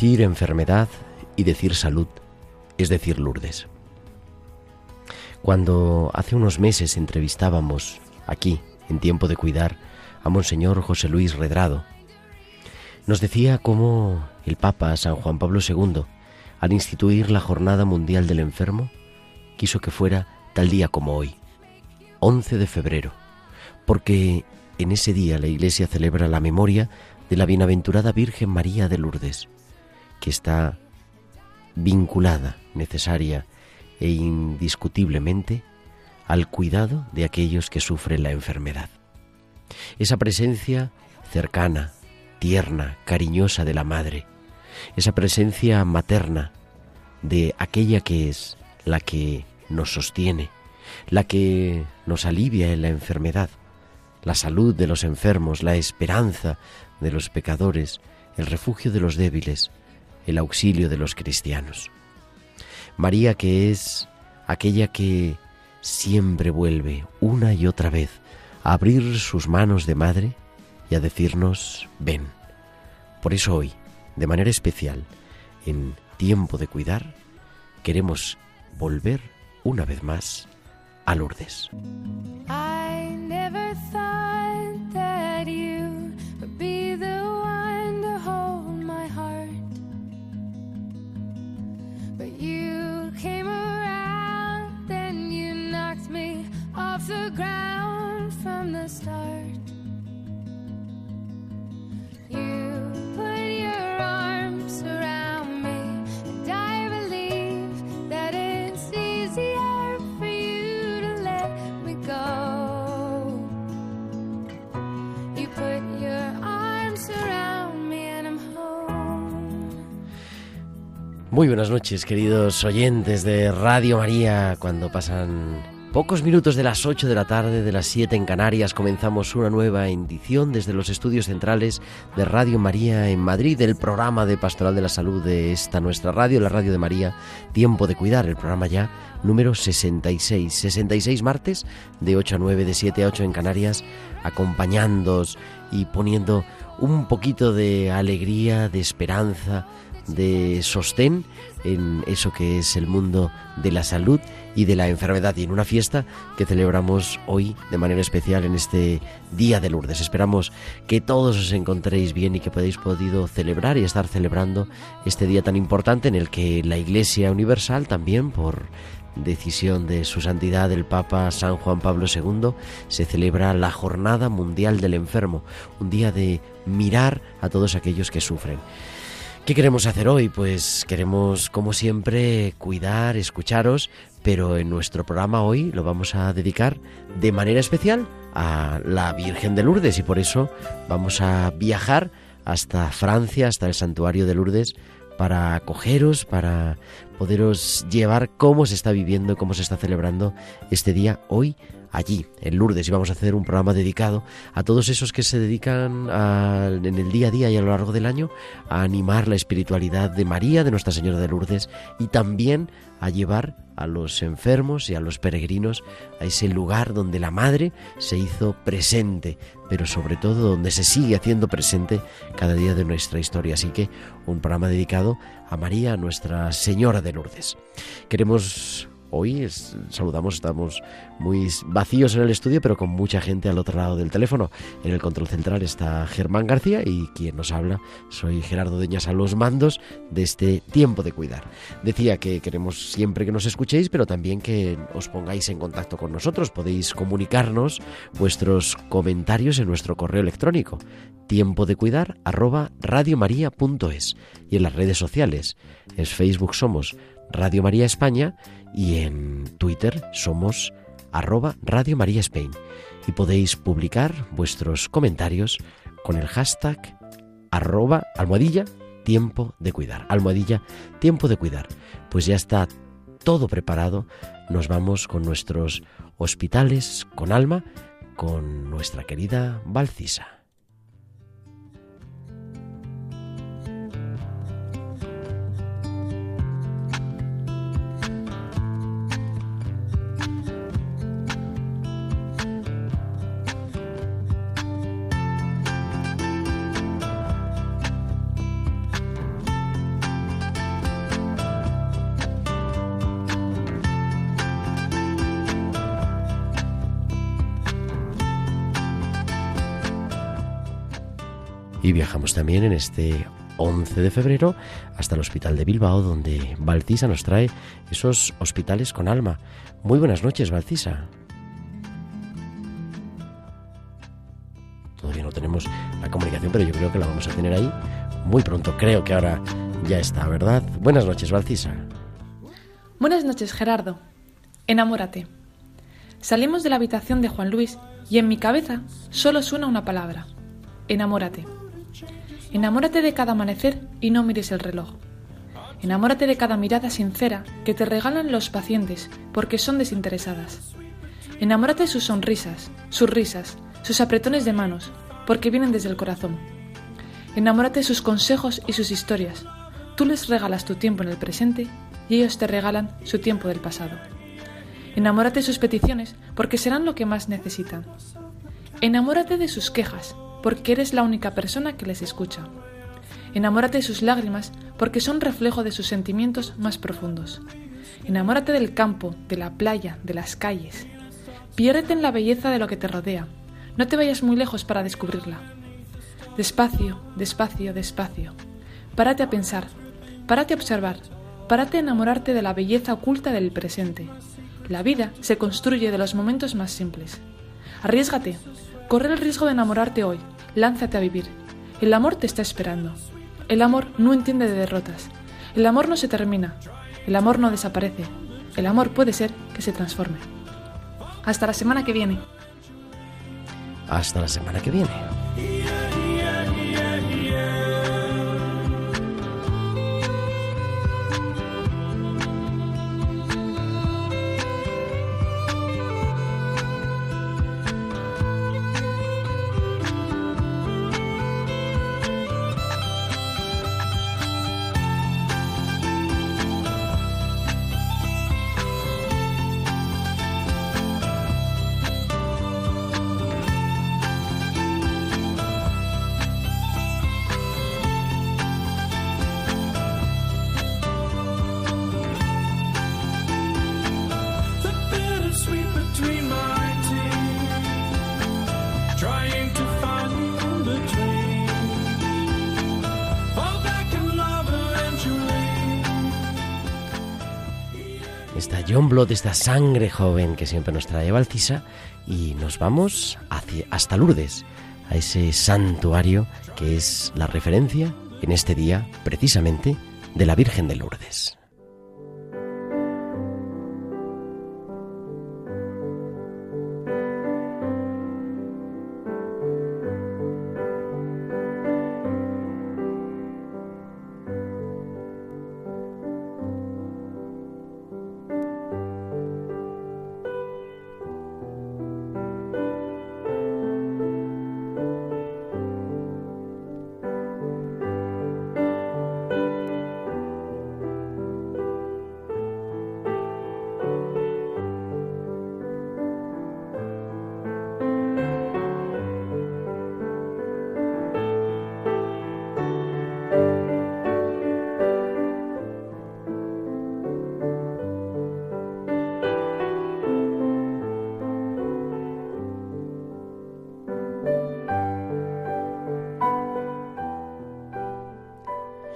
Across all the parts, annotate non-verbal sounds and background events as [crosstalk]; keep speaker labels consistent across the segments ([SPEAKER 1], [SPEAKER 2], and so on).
[SPEAKER 1] Decir enfermedad y decir salud es decir Lourdes. Cuando hace unos meses entrevistábamos aquí, en tiempo de cuidar, a Monseñor José Luis Redrado, nos decía cómo el Papa San Juan Pablo II, al instituir la Jornada Mundial del Enfermo, quiso que fuera tal día como hoy, 11 de febrero, porque en ese día la Iglesia celebra la memoria de la bienaventurada Virgen María de Lourdes, que está vinculada, necesaria e indiscutiblemente al cuidado de aquellos que sufren la enfermedad. Esa presencia cercana, tierna, cariñosa de la madre, esa presencia materna de aquella que es la que nos sostiene, la que nos alivia en la enfermedad, la salud de los enfermos, la esperanza de los pecadores, el refugio de los débiles, el auxilio de los cristianos. María que es aquella que siempre vuelve una y otra vez a abrir sus manos de madre y a decirnos, ven. Por eso hoy, de manera especial, en tiempo de cuidar, queremos volver una vez más a Lourdes. Muy buenas noches, queridos oyentes de Radio María. Cuando pasan pocos minutos de las 8 de la tarde, de las 7 en Canarias, comenzamos una nueva edición desde los estudios centrales de Radio María en Madrid, el programa de Pastoral de la Salud de esta nuestra radio, la Radio de María, Tiempo de Cuidar, el programa ya número 66. 66 martes, de 8 a 9, de 7 a 8 en Canarias, acompañándoos y poniendo un poquito de alegría, de esperanza, de sostén en eso que es el mundo de la salud y de la enfermedad y en una fiesta que celebramos hoy de manera especial en este Día de Lourdes. Esperamos que todos os encontréis bien y que podáis podido celebrar y estar celebrando este día tan importante en el que la Iglesia Universal también por decisión de su santidad el Papa San Juan Pablo II, se celebra la Jornada Mundial del Enfermo, un día de mirar a todos aquellos que sufren. ¿Qué queremos hacer hoy? Pues queremos, como siempre, cuidar, escucharos, pero en nuestro programa hoy lo vamos a dedicar de manera especial a la Virgen de Lourdes y por eso vamos a viajar hasta Francia, hasta el santuario de Lourdes, para acogeros, para poderos llevar cómo se está viviendo, cómo se está celebrando este día hoy allí, en Lourdes, y vamos a hacer un programa dedicado a todos esos que se dedican en el día a día y a lo largo del año a animar la espiritualidad de María, de Nuestra Señora de Lourdes, y también a llevar a los enfermos y a los peregrinos a ese lugar donde la Madre se hizo presente, pero sobre todo donde se sigue haciendo presente cada día de nuestra historia. Así que un programa dedicado a María, Nuestra Señora de Lourdes. Queremos Hoy saludamos, estamos muy vacíos en el estudio, pero con mucha gente al otro lado del teléfono. En el control central está Germán García y quien nos habla soy Gerardo Deñas a los mandos de este tiempo de cuidar. Decía que queremos siempre que nos escuchéis, pero también que os pongáis en contacto con nosotros. Podéis comunicarnos vuestros comentarios en nuestro correo electrónico tiempo de cuidar arroba radiomaria.es y en las redes sociales. En Facebook somos Radio María España y en Twitter somos arroba Radio María Spain y podéis publicar vuestros comentarios con el hashtag arroba almohadilla tiempo de cuidar. Almohadilla tiempo de cuidar. Pues ya está todo preparado. Nos vamos con nuestros hospitales con alma, con nuestra querida Valcisa. Y viajamos también en este 11 de febrero hasta el Hospital de Bilbao, donde Baltisa nos trae esos hospitales con alma. Muy buenas noches, Baltisa. Todavía no tenemos la comunicación, pero yo creo que la vamos a tener ahí muy pronto. Creo que ahora ya está, ¿verdad? Buenas noches, Baltisa.
[SPEAKER 2] Buenas noches, Gerardo. Enamórate. Salimos de la habitación de Juan Luis y en mi cabeza solo suena una palabra. Enamórate. Enamórate de cada amanecer y no mires el reloj. Enamórate de cada mirada sincera que te regalan los pacientes porque son desinteresadas. Enamórate de sus sonrisas, sus risas, sus apretones de manos, porque vienen desde el corazón. Enamórate de sus consejos y sus historias. Tú les regalas tu tiempo en el presente y ellos te regalan su tiempo del pasado. Enamórate de sus peticiones porque serán lo que más necesitan. Enamórate de sus quejas porque eres la única persona que les escucha. Enamórate de sus lágrimas porque son reflejo de sus sentimientos más profundos. Enamórate del campo, de la playa, de las calles. Piérdete en la belleza de lo que te rodea. No te vayas muy lejos para descubrirla. Despacio, despacio, despacio. Párate a pensar, párate a observar, párate a enamorarte de la belleza oculta del presente. La vida se construye de los momentos más simples. Arriesgate, Corre el riesgo de enamorarte hoy. Lánzate a vivir. El amor te está esperando. El amor no entiende de derrotas. El amor no se termina. El amor no desaparece. El amor puede ser que se transforme. Hasta la semana que viene.
[SPEAKER 1] Hasta la semana que viene. John Blood, esta sangre joven que siempre nos trae Valcisa, y nos vamos hacia, hasta Lourdes, a ese santuario que es la referencia en este día, precisamente, de la Virgen de Lourdes.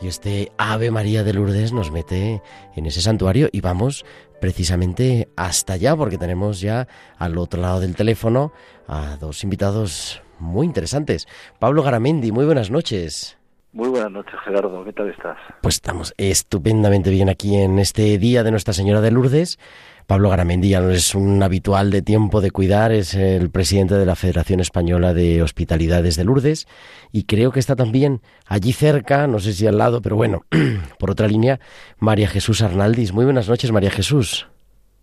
[SPEAKER 1] Y este Ave María de Lourdes nos mete en ese santuario y vamos precisamente hasta allá porque tenemos ya al otro lado del teléfono a dos invitados muy interesantes. Pablo Garamendi, muy buenas noches.
[SPEAKER 3] Muy buenas noches, Gerardo. ¿Qué tal estás?
[SPEAKER 1] Pues estamos estupendamente bien aquí en este día de Nuestra Señora de Lourdes. Pablo Garamendi ya no es un habitual de tiempo de cuidar, es el presidente de la Federación Española de Hospitalidades de Lourdes y creo que está también allí cerca, no sé si al lado, pero bueno, [clears throat] por otra línea, María Jesús Arnaldis. Muy buenas noches, María Jesús.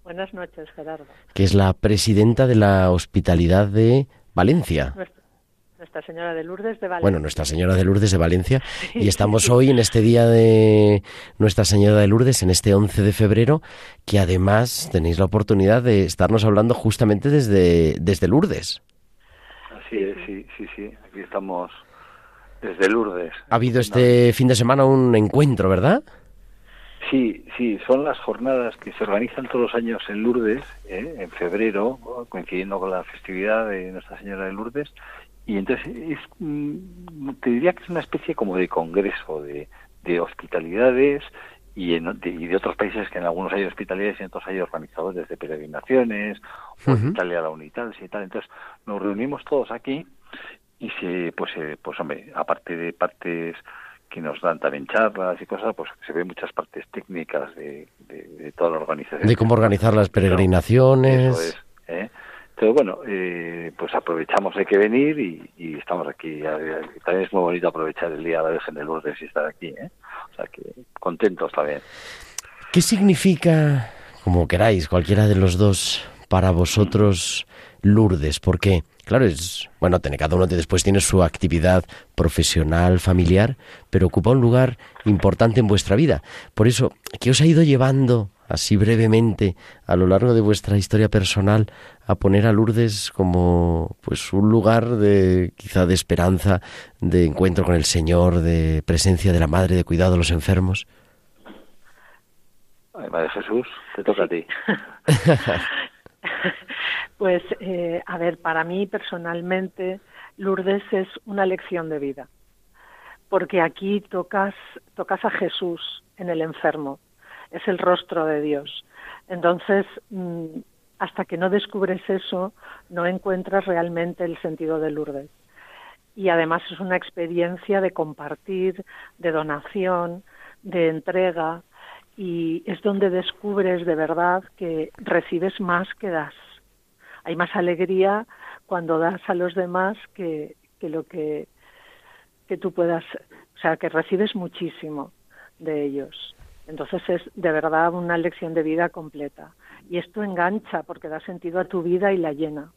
[SPEAKER 4] Buenas noches, Gerardo.
[SPEAKER 1] Que es la presidenta de la Hospitalidad de Valencia.
[SPEAKER 4] Nuestra Señora de Lourdes de Valencia.
[SPEAKER 1] Bueno, Nuestra Señora de Lourdes de Valencia. [laughs] Y estamos hoy en este día de Nuestra Señora de Lourdes, en este 11 de febrero, que además tenéis la oportunidad de estarnos hablando justamente desde, desde Lourdes.
[SPEAKER 3] Así es, sí, sí, sí. Aquí estamos desde Lourdes.
[SPEAKER 1] Ha habido este fin de semana un encuentro, ¿verdad?
[SPEAKER 3] Sí, sí, son las jornadas que se organizan todos los años en Lourdes, ¿eh? en febrero, coincidiendo con la festividad de Nuestra Señora de Lourdes, y entonces es, mm, te diría que es una especie como de congreso de, de hospitalidades y, en, de, y de otros países que en algunos hay hospitalidades y en otros hay organizadores desde peregrinaciones, o
[SPEAKER 1] Ujú.
[SPEAKER 3] Italia la Unital y tal. Entonces nos reunimos todos aquí y se, pues, eh, pues hombre, aparte de partes que nos dan también charlas y cosas, pues se ven muchas partes técnicas de, de, de toda la organización.
[SPEAKER 1] De cómo organizar las peregrinaciones.
[SPEAKER 3] Eso es. ¿eh? Bueno, eh, pues aprovechamos, hay que venir y, estamos aquí. También es muy bonito aprovechar el Día de la Virgen de Lourdes y estar aquí. ¿eh? O sea que contentos también.
[SPEAKER 1] ¿Qué significa, como queráis, cualquiera de los dos, para vosotros Lourdes? Porque, claro, es, bueno, cada uno de- después tiene su actividad profesional, familiar, pero ocupa un lugar importante en vuestra vida. Por eso, ¿qué os ha ido llevando, así brevemente, a lo largo de vuestra historia personal, a poner a Lourdes como, pues, un lugar de, quizá, de esperanza, de encuentro con el Señor, de presencia de la Madre, de cuidado a los enfermos?
[SPEAKER 3] Ay, Madre Jesús, te toca a ti. [laughs]
[SPEAKER 4] Pues, eh, a ver, para mí personalmente, Lourdes es una lección de vida, porque aquí tocas, tocas a Jesús en el enfermo, es el rostro de Dios. Entonces, mm, hasta que no descubres eso, no encuentras realmente el sentido de Lourdes. Y además es una experiencia de compartir, de donación, de entrega, y es donde descubres de verdad que recibes más que das. Hay más alegría cuando das a los demás que, que lo que, que tú puedas, o sea, que recibes muchísimo de ellos. Entonces es de verdad una lección de vida completa. Y esto engancha porque da sentido a tu vida y la llena.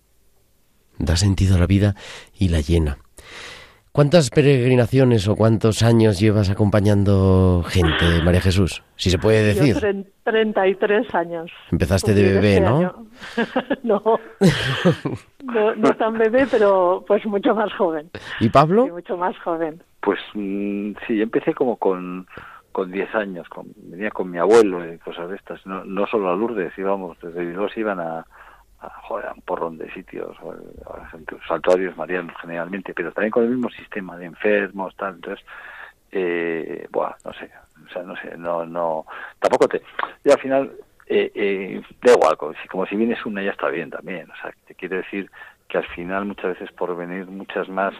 [SPEAKER 1] da sentido a la vida y la llena. ¿Cuántas peregrinaciones o cuántos años llevas acompañando gente, María Jesús? Si se puede
[SPEAKER 4] Yo
[SPEAKER 1] decir.
[SPEAKER 4] tren- 33 años.
[SPEAKER 1] Empezaste de bebé,
[SPEAKER 4] este [laughs] [laughs]
[SPEAKER 1] ¿no?
[SPEAKER 4] no. no. No tan bebé, pero pues mucho más joven.
[SPEAKER 1] ¿Y
[SPEAKER 4] Sí,
[SPEAKER 1] Pablo?
[SPEAKER 4] mucho más joven.
[SPEAKER 3] Pues mm, sí, empecé como con con 10 años, con, venía con mi abuelo y cosas de estas. No, no solo a Lourdes, íbamos, desde Bilbao se iban a, a, joder, un porrón de sitios, a, a santuarios marianos generalmente, pero también con el mismo sistema de enfermos, tal. Entonces, eh, buah, no sé, o sea, no sé, no, no, tampoco te, y al final, eh, eh, da igual, como si, vienes una ya está bien también, o sea, te quiero decir que al final muchas veces por venir muchas más,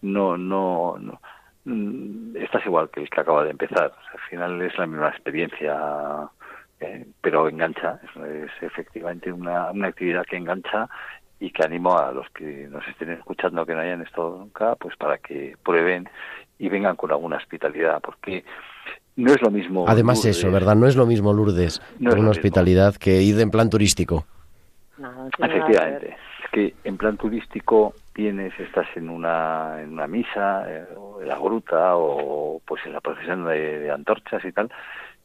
[SPEAKER 3] no, no, no, mm, estás igual que el que acaba de empezar, O sea, al final es la misma experiencia, eh, pero engancha, es, es efectivamente una, una actividad que engancha y que animo a los que nos estén escuchando que no hayan estado nunca, pues para que prueben y vengan con alguna hospitalidad, porque no es lo mismo.
[SPEAKER 1] Además
[SPEAKER 3] Lourdes,
[SPEAKER 1] eso, ¿verdad? No es lo mismo Lourdes
[SPEAKER 3] No es
[SPEAKER 1] con una
[SPEAKER 3] mismo.
[SPEAKER 1] hospitalidad que ir en plan turístico.
[SPEAKER 4] No, no.
[SPEAKER 3] Efectivamente. Es que en plan turístico vienes, estás en una, en una misa, eh, en la gruta, o pues en la procesión de, antorchas y tal,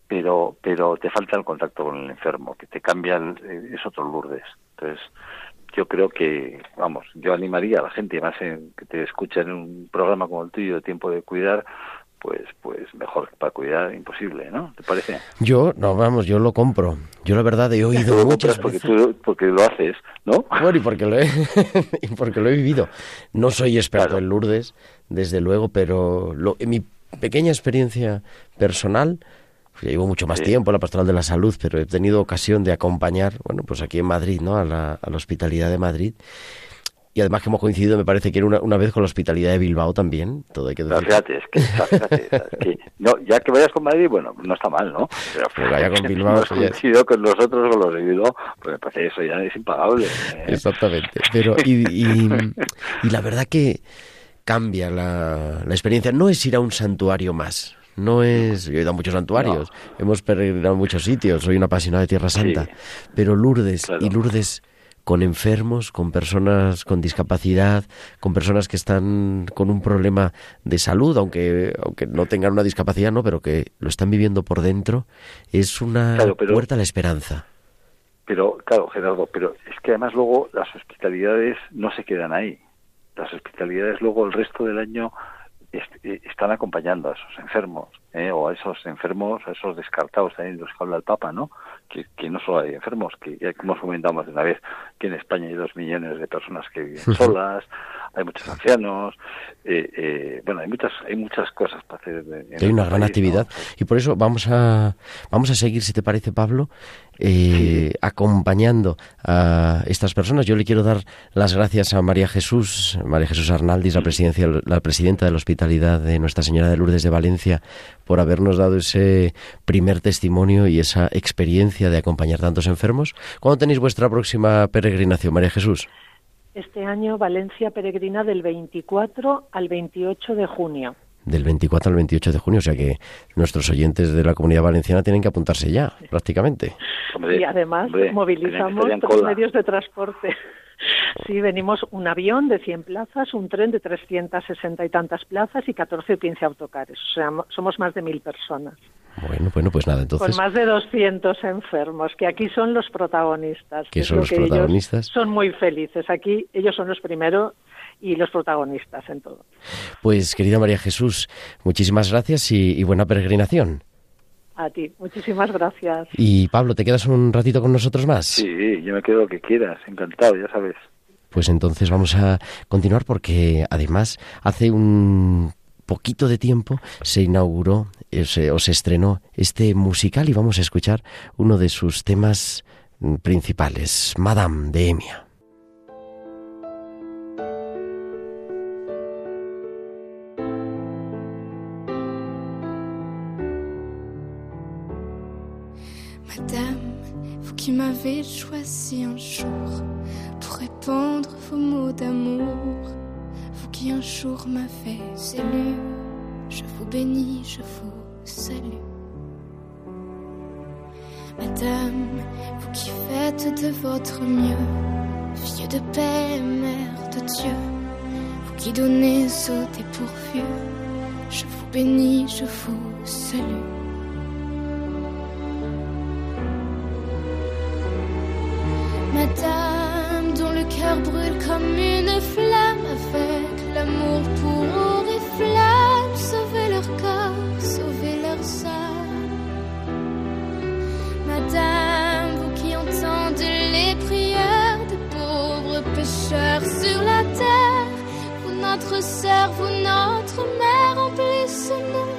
[SPEAKER 3] pero, pero te falta el contacto con el enfermo, que te cambia, el- eh, es otro Lourdes. Entonces, yo creo que, vamos, yo animaría a la gente, más en, que te escucha en un programa como el tuyo, de Tiempo de Cuidar, pues, pues mejor para cuidar, imposible, ¿no? ¿Te parece?
[SPEAKER 1] Yo, no, vamos, yo lo compro. Yo la verdad he [laughs] oído
[SPEAKER 3] lo
[SPEAKER 1] muchas
[SPEAKER 3] porque,
[SPEAKER 1] veces...
[SPEAKER 3] tú, porque lo haces, ¿no?
[SPEAKER 1] Bueno, y porque lo he, [laughs] y porque lo he vivido. No soy experto
[SPEAKER 3] Claro.
[SPEAKER 1] en Lourdes, desde luego, pero lo- en mi pequeña experiencia personal, llevo mucho más tiempo en la pastoral de la salud, pero he tenido ocasión de acompañar, bueno, pues aquí en Madrid, ¿no? A la, a la hospitalidad de Madrid y además que hemos coincidido, me parece que era una, una vez con la hospitalidad de Bilbao también, todo hay que decir.
[SPEAKER 3] Fíjate, es que, fíjate, es que no, ya que vayas con Madrid, bueno, no está mal, ¿no?
[SPEAKER 1] Pero, pero vaya con [laughs] Bilbao.
[SPEAKER 3] Hemos coincidido con nosotros, con los de Bilbao, pues me parece eso ya es impagable. ¿eh?
[SPEAKER 1] Exactamente. Pero, y, y, y, la verdad que cambia la, la experiencia. No es ir a un santuario más, no es. Yo he ido a muchos santuarios, no. hemos peregrinado a muchos sitios, soy una apasionada de Tierra Santa. Sí, pero Lourdes, claro. y Lourdes con enfermos, con personas con discapacidad, con personas que están con un problema de salud, aunque, aunque no tengan una discapacidad, no, pero que lo están viviendo por dentro, es una claro, pero, puerta a la esperanza.
[SPEAKER 3] Pero, claro, Gerardo, pero es que además luego las hospitalidades no se quedan ahí. Las hospitalidades luego el resto del año están acompañando a esos enfermos, ¿eh? o a esos enfermos, a esos descartados también los que habla el Papa, ¿no? Que, que no solo hay enfermos, que ya hemos comentado más de una vez que en España hay dos millones de personas que viven [laughs] solas, hay muchos ancianos, eh, eh, bueno, hay muchas, hay muchas cosas para hacer.
[SPEAKER 1] hay una gran país, actividad ¿no? y por eso vamos a, vamos a seguir, si te parece, Pablo, eh, sí. acompañando a estas personas. Yo le quiero dar las gracias a María Jesús, María Jesús Arnaldis, la, presidencia, la presidenta de la Hospitalidad de Nuestra Señora de Lourdes de Valencia, por habernos dado ese primer testimonio y esa experiencia de acompañar tantos enfermos. ¿Cuándo tenéis vuestra próxima peregrinación, María Jesús?
[SPEAKER 4] Este año Valencia peregrina del 24 al 28 de junio.
[SPEAKER 1] Del 24 al 28 de junio, o sea que nuestros oyentes de la comunidad valenciana tienen que apuntarse ya, prácticamente.
[SPEAKER 4] Y además hombre, movilizamos los medios de transporte. Sí, venimos un avión de 100 plazas, un tren de 360 y tantas plazas y 14 o 15 autocares. O sea, somos más de mil personas.
[SPEAKER 1] Bueno, bueno, pues nada, entonces.
[SPEAKER 4] Con más de 200 enfermos, que aquí son los protagonistas.
[SPEAKER 1] Que son los que protagonistas.
[SPEAKER 4] son muy felices. Aquí ellos son los primeros y los protagonistas en todo.
[SPEAKER 1] Pues, querida María Jesús, muchísimas gracias y, y buena peregrinación.
[SPEAKER 4] A ti, muchísimas gracias.
[SPEAKER 1] Y Pablo, ¿te quedas un ratito con nosotros más?
[SPEAKER 3] Sí, yo me quedo lo que quieras, encantado, ya sabes.
[SPEAKER 1] Pues entonces vamos a continuar porque además hace un poquito de tiempo se inauguró se, o se estrenó este musical y vamos a escuchar uno de sus temas principales, Madame de Emia.
[SPEAKER 5] Qui m'avez choisi un jour pour répandre vos mots d'amour, vous qui un jour m'avez élu, je vous bénis, je vous salue. Madame, vous qui faites de votre mieux, fille de paix, mère de Dieu, vous qui donnez au dépourvu, je vous bénis, je vous salue. Madame, dont le cœur brûle comme une flamme avec l'amour pour oriflamme, sauvez leur corps, sauvez leur âme. Madame, vous qui entendez les prières des pauvres pécheurs sur la terre, vous notre sœur, vous notre mère, emplissez-nous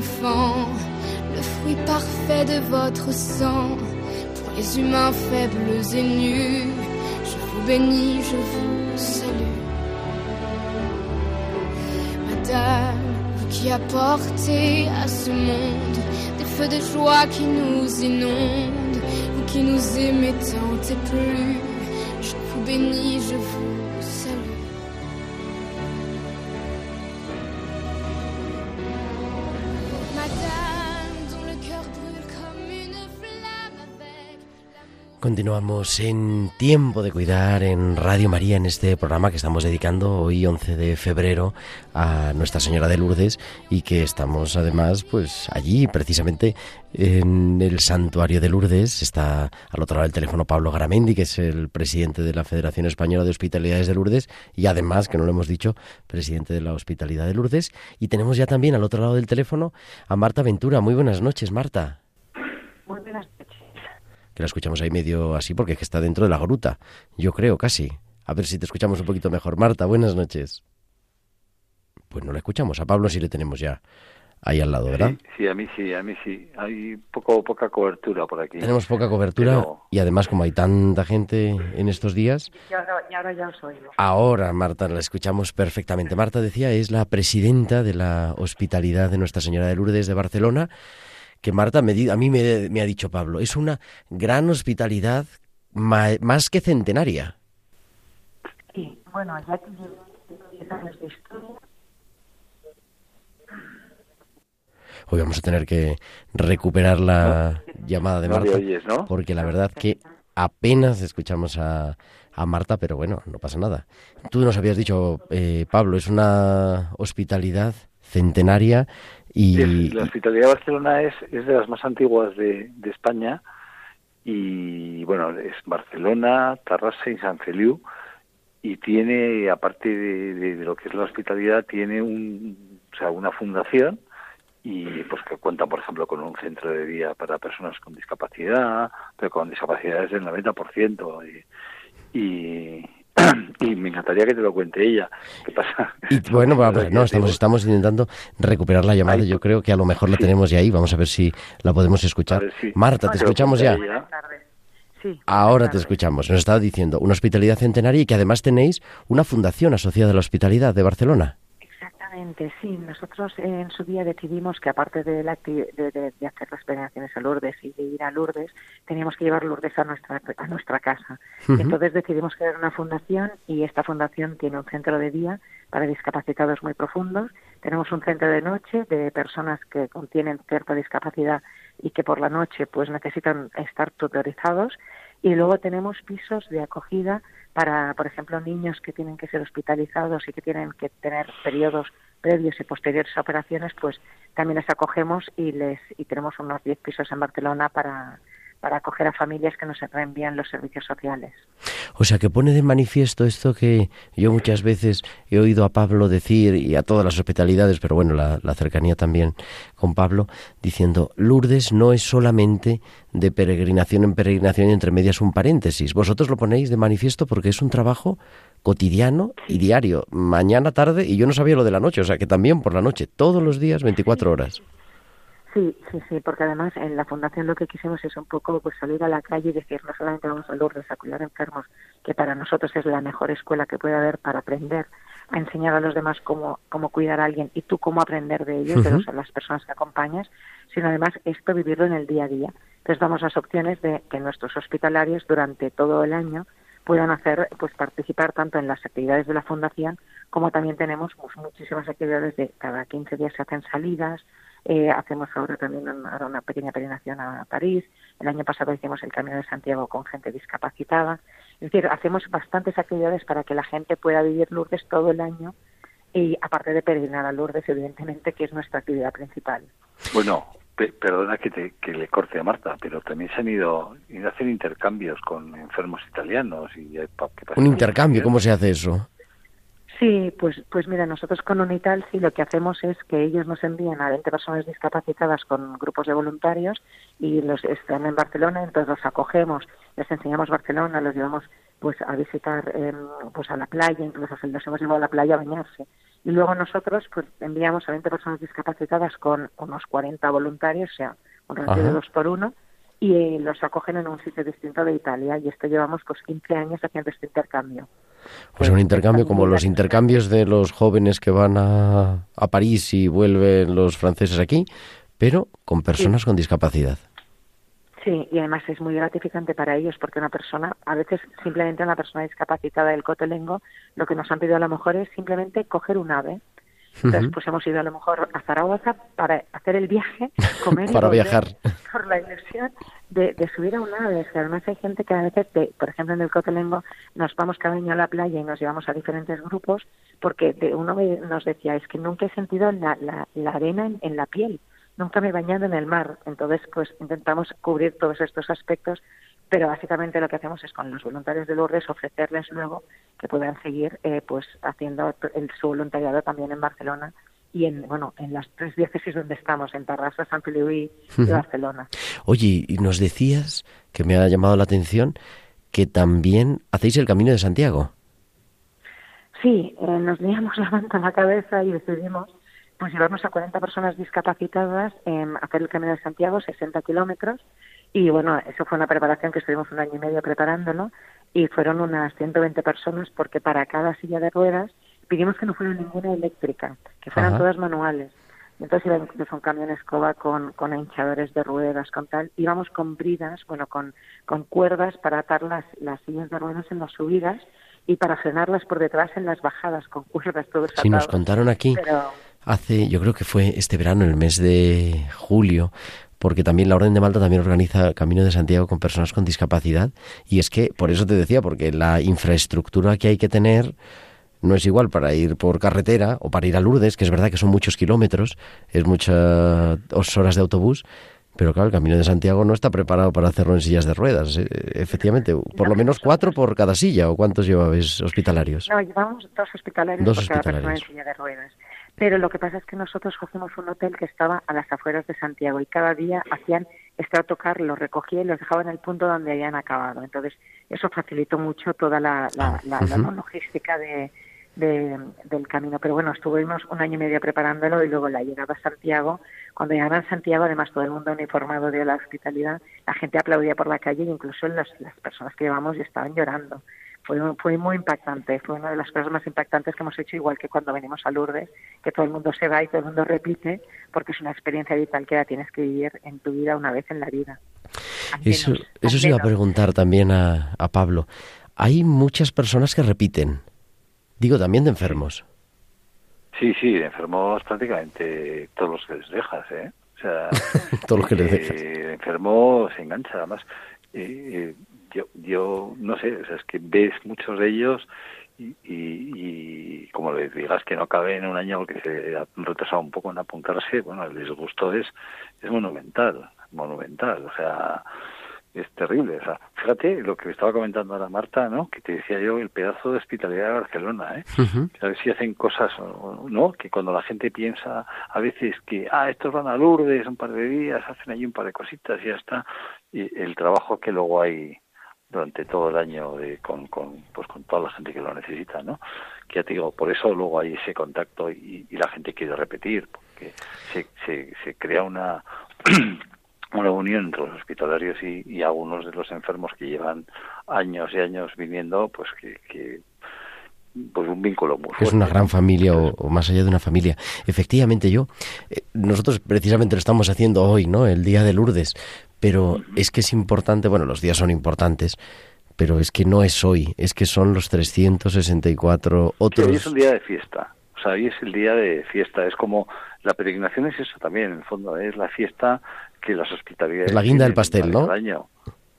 [SPEAKER 5] le fruit parfait de votre sang, pour les humains faibles et nus, je vous bénis, je vous salue. Madame, vous qui apportez à ce monde des feux de joie qui nous inondent, vous qui nous aimez tant et plus, je vous bénis,
[SPEAKER 1] Continuamos en Tiempo de Cuidar en Radio María, en este programa que estamos dedicando hoy 11 de febrero a Nuestra Señora de Lourdes y que estamos además pues allí precisamente en el santuario de Lourdes. Está al otro lado del teléfono Pablo Garamendi, que es el presidente de la Federación Española de Hospitalidades de Lourdes y además, que no lo hemos dicho, presidente de la Hospitalidad de Lourdes. Y tenemos ya también al otro lado del teléfono a Marta Ventura. Muy buenas noches, Marta.
[SPEAKER 4] Muy buenas noches.
[SPEAKER 1] Que la escuchamos ahí medio así porque es que está dentro de la gruta, yo creo casi. A ver si te escuchamos un poquito mejor. Marta, buenas noches. Pues no la escuchamos. A Pablo sí le tenemos ya ahí al lado, ¿verdad?
[SPEAKER 3] Sí, a mí sí, a mí sí. Hay poco, poca cobertura por aquí.
[SPEAKER 1] Tenemos poca cobertura y además como hay tanta gente en estos días...
[SPEAKER 4] Y ahora, y ahora ya os oigo.
[SPEAKER 1] Ahora, Marta, la escuchamos perfectamente. Marta decía, es la presidenta de la Hospitalidad de Nuestra Señora de Lourdes de Barcelona, que Marta me a mí me, me ha dicho Pablo, es una gran hospitalidad ma- más que centenaria.
[SPEAKER 4] Sí, bueno, ya que llevo 10 años de historia,
[SPEAKER 1] Hoy vamos a tener que recuperar la llamada de
[SPEAKER 3] No
[SPEAKER 1] Marta,
[SPEAKER 3] oyes, ¿no?
[SPEAKER 1] porque la verdad que apenas escuchamos a, a Marta, pero bueno, no pasa nada. Tú nos habías dicho, eh, Pablo, es una hospitalidad centenaria
[SPEAKER 3] la hospitalidad de Barcelona es, es de las más antiguas de, de España. Y bueno, es Barcelona, Tarrasa y San Feliu. Y tiene, aparte de, de- de lo que es la hospitalidad, tiene un, o sea, una fundación. Y pues que cuenta, por ejemplo, con un centro de día para personas con discapacidad, pero con discapacidades del 90% y, y, [clears throat] y me encantaría que te lo cuente ella. ¿Qué pasa?
[SPEAKER 1] Y bueno, [laughs] no, estamos, intentando recuperar la llamada. Yo creo que a lo mejor la
[SPEAKER 3] sí.
[SPEAKER 1] tenemos ya ahí. Vamos a ver si la podemos escuchar.
[SPEAKER 3] ver
[SPEAKER 1] Marta, te escuchamos ya.
[SPEAKER 4] Sí,
[SPEAKER 1] Ahora te escuchamos. Nos estaba diciendo una hospitalidad centenaria y que además tenéis una fundación asociada a la hospitalidad de Barcelona.
[SPEAKER 6] Exactamente, sí. Nosotros eh, en su día decidimos que aparte de, la de, de- de hacer las peregrinaciones a Lourdes y de ir a Lourdes, teníamos que llevar Lourdes a nuestra, a nuestra casa. Entonces decidimos crear una fundación y esta fundación tiene un centro de día para discapacitados muy profundos. Tenemos un centro de noche de personas que contienen cierta discapacidad y que por la noche pues necesitan estar tutorizados y luego tenemos pisos de acogida para, por ejemplo, niños que tienen que ser hospitalizados y que tienen que tener periodos previos y posteriores operaciones, pues también les acogemos y les y tenemos unos 10 pisos en Barcelona para, para acoger a familias que nos reenvían los servicios sociales.
[SPEAKER 1] O sea, que pone de manifiesto esto que yo muchas veces he oído a Pablo decir y a todas las hospitalidades, pero bueno, la, la cercanía también con Pablo, diciendo, Lourdes no es solamente de peregrinación en peregrinación y entre medias un paréntesis. Vosotros lo ponéis de manifiesto porque es un trabajo cotidiano y diario, mañana, tarde, y yo no sabía lo de la noche, o sea, que también por la noche, todos los días, 24 horas.
[SPEAKER 6] Sí, sí, sí, porque además en la fundación lo que quisimos es un poco pues salir a la calle y decir no solamente vamos a Lourdes a cuidar enfermos, que para nosotros es la mejor escuela que puede haber para aprender a enseñar a los demás cómo, cómo cuidar a alguien y tú cómo aprender de ellos, de los- las personas que acompañas, sino además esto vivirlo en el día a día. Entonces damos las opciones de que nuestros hospitalarios durante todo el año puedan hacer, pues participar tanto en las actividades de la fundación como también tenemos pues, muchísimas actividades de cada 15 días se hacen salidas, eh, hacemos ahora también un- ahora una pequeña peregrinación a París. El año pasado hicimos el Camino de Santiago con gente discapacitada. Es decir, hacemos bastantes actividades para que la gente pueda vivir Lourdes todo el año y aparte de peregrinar a Lourdes, evidentemente, que es nuestra actividad principal.
[SPEAKER 3] Bueno, perdona que, te, que le corte a Marta, pero también se han ido, ido a hacer intercambios con enfermos italianos y
[SPEAKER 1] Un intercambio, ¿cómo se hace eso?
[SPEAKER 6] Sí, pues, pues mira, nosotros con Unital sí lo que hacemos es que ellos nos envían a 20 personas discapacitadas con grupos de voluntarios y los están en Barcelona, entonces los acogemos, les enseñamos Barcelona, los llevamos pues a visitar em, pues a la playa, incluso los hemos llevado a la playa a bañarse. Y luego nosotros pues enviamos a 20 personas discapacitadas con unos 40 voluntarios, o sea, un ratio de dos por uno, y eh, los acogen en un sitio distinto de Italia. Y esto llevamos pues 15 años haciendo este intercambio.
[SPEAKER 1] Pues un intercambio como los intercambios de los jóvenes que van a, a París y vuelven los franceses aquí, pero con personas con discapacidad.
[SPEAKER 6] Sí, y además es muy gratificante para ellos porque una persona, a veces simplemente una persona discapacitada del cotelengo, lo que nos han pedido a lo mejor es simplemente coger un ave. Entonces, pues hemos ido a lo mejor a Zaragoza para hacer el viaje, [laughs] comer y
[SPEAKER 1] Para
[SPEAKER 6] volver
[SPEAKER 1] viajar.
[SPEAKER 6] por la ilusión de, de subir a un ave. Es que además hay gente que a veces, de- por ejemplo, en el Cotelengo, nos vamos cada año a la playa y nos llevamos a diferentes grupos porque de, uno nos decía, es que nunca he sentido la, la, la arena en, en la piel, nunca me he bañado en el mar. Entonces, pues intentamos cubrir todos estos aspectos, pero básicamente lo que hacemos es con los voluntarios de Lourdes ofrecerles luego que puedan seguir eh, pues haciendo el, su voluntariado también en Barcelona y en bueno en las tres diócesis donde estamos, en Tarrasa, San Feliu y Barcelona.
[SPEAKER 1] Oye, y nos decías que me ha llamado la atención que también hacéis el Camino de Santiago.
[SPEAKER 6] Sí, eh, nos liamos la manta en la cabeza y decidimos pues llevarnos a 40 personas discapacitadas en hacer el Camino de Santiago, 60 kilómetros, y bueno, eso fue una preparación que estuvimos un año y medio preparándolo, y fueron unas 120 personas porque para cada silla de ruedas pedimos que no fuera ninguna eléctrica, que fueran todas manuales. Entonces iba incluso un camión escoba con, con hinchadores de ruedas, con tal. Íbamos con bridas, bueno, con, con cuerdas para atar las, las sillas de ruedas en las subidas y para frenarlas por detrás en las bajadas, con cuerdas todos
[SPEAKER 1] Sí, nos contaron aquí, hace, yo creo que fue este verano, el mes de julio, porque también la Orden de Malta también organiza Camino de Santiago con personas con discapacidad. Y es que, por eso te decía, porque la infraestructura que hay que tener no es igual para ir por carretera o para ir a Lourdes, que es verdad que son muchos kilómetros, es muchas horas de autobús, pero claro, el Camino de Santiago no está preparado para hacerlo en sillas de ruedas. Eh, efectivamente, por lo menos cuatro por cada silla. ¿O cuántos llevabais hospitalarios?
[SPEAKER 6] No, llevamos dos hospitalarios por cada persona en silla de ruedas. Pero lo que pasa es que nosotros cogimos un hotel que estaba a las afueras de Santiago y cada día hacían tocar, los recogía y los dejaba en el punto donde habían acabado. Entonces, eso facilitó mucho toda la, la, ah, logística de, del camino. Pero bueno, estuvimos un año y medio preparándolo y luego la llegada a Santiago. Cuando llegaron a Santiago, además todo el mundo uniformado dio la hospitalidad, la gente aplaudía por la calle e incluso las, las personas que llevamos estaban llorando. Fue, fue muy impactante, fue una de las cosas más impactantes que hemos hecho, igual que cuando venimos a Lourdes, que todo el mundo se va y todo el mundo repite, porque es una experiencia vital que la tienes que vivir en tu vida una vez en la vida.
[SPEAKER 1] eso, eso se iba a preguntar también a, a Pablo. Hay muchas personas que repiten, Digo, también de enfermos.
[SPEAKER 3] Sí, sí, de enfermos prácticamente todos los que les dejas, ¿eh? O sea, [laughs]
[SPEAKER 1] todos los que les dejas.
[SPEAKER 3] Eh, enfermo se engancha, además. Eh, yo, yo no sé, o sea, es que ves muchos de ellos y, y, como les digas que no cabe en un año porque se ha retrasado un poco en apuntarse, bueno, el disgusto es, es monumental, monumental. O sea, es terrible. O sea, fíjate lo que estaba comentando ahora Marta, ¿no? Que te decía yo, el pedazo de hospitalidad de Barcelona, ¿eh? A ver si hacen cosas, ¿no? Que cuando la gente piensa a veces que, ah, estos van a Lourdes un par de días, hacen allí un par de cositas y ya está. Y el trabajo que luego hay durante todo el año de, con, con, pues con toda la gente que lo necesita, ¿no? Que ya te digo, por eso luego hay ese contacto y, y la gente quiere repetir, porque se, se, se crea una [clears throat] una unión entre los hospitalarios y, algunos de los enfermos que llevan años y años viniendo, pues que, pues un vínculo muy fuerte.
[SPEAKER 1] Es una gran familia o, más allá de una familia. Efectivamente, yo, eh, nosotros precisamente lo estamos haciendo hoy, ¿no? El día de Lourdes, pero es que es importante, bueno, los días son importantes, pero es que no es hoy, es que son los 364 otros.
[SPEAKER 3] hoy es un día de fiesta, o sea, hoy es el día de fiesta, es como la peregrinación es eso también, en el fondo, es la fiesta que las hospitalidades...
[SPEAKER 1] Es la guinda del pastel, ¿no?
[SPEAKER 3] Año.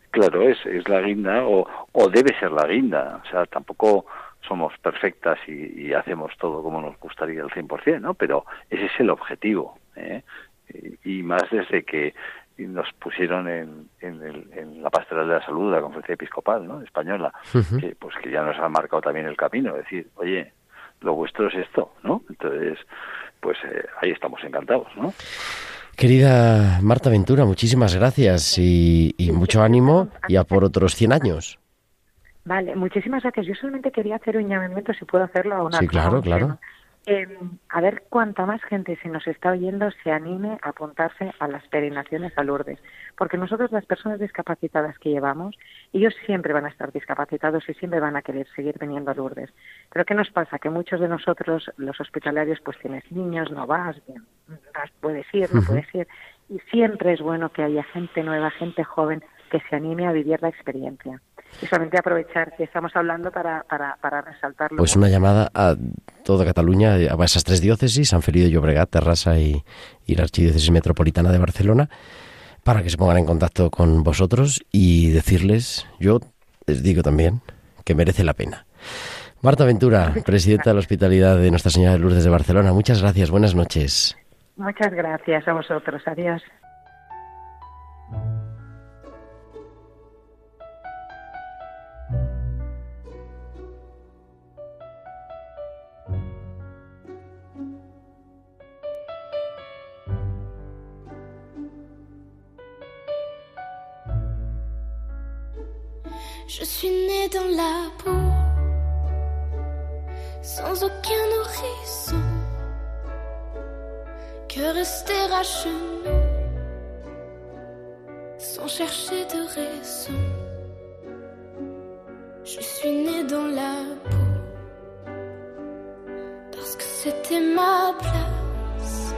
[SPEAKER 3] Claro, es, es la guinda o, o debe ser la guinda. O sea, tampoco somos perfectas y, hacemos todo como nos gustaría al 100%, ¿no? Pero ese es el objetivo. ¿eh? Y, más desde que nos pusieron en, en, la pastoral de la salud, la conferencia episcopal ¿no? española, que, pues que ya nos ha marcado también el camino, es decir, oye, lo vuestro es esto, ¿no? Entonces, pues eh, ahí estamos encantados, ¿no?
[SPEAKER 1] Querida Marta Ventura, muchísimas gracias y, mucho ánimo y a por otros 100 años.
[SPEAKER 6] Vale, muchísimas gracias. Yo solamente quería hacer un llamamiento, si puedo hacerlo, a una
[SPEAKER 1] Sí, claro, claro.
[SPEAKER 6] Eh, a ver cuánta más gente se nos está oyendo se anime a apuntarse a las peregrinaciones a Lourdes. Porque nosotros, las personas discapacitadas que llevamos, ellos siempre van a estar discapacitados y siempre van a querer seguir viniendo a Lourdes. Pero ¿qué nos pasa? Que muchos de nosotros, los hospitalarios, pues tienes niños, no vas, bien, puedes ir, no puedes ir. Y siempre es bueno que haya gente nueva, gente joven, que se anime a vivir la experiencia y solamente aprovechar que estamos hablando para, para, para resaltarlo.
[SPEAKER 1] Pues una llamada a toda Cataluña, a esas tres diócesis, San Feliu de Llobregat, Terrassa y, y la Archidiócesis Metropolitana de Barcelona, para que se pongan en contacto con vosotros y decirles, yo les digo también, que merece la pena. Marta Ventura, [laughs] presidenta de la Hospitalidad de Nuestra Señora de Lourdes de Barcelona, muchas gracias, buenas noches.
[SPEAKER 6] Muchas gracias a vosotros, adiós.
[SPEAKER 5] Je suis née dans la peau, sans aucun nourrisson, que rester à sans chercher de raison. Je suis née dans la peau, parce que c'était ma place.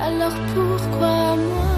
[SPEAKER 5] Alors pourquoi moi,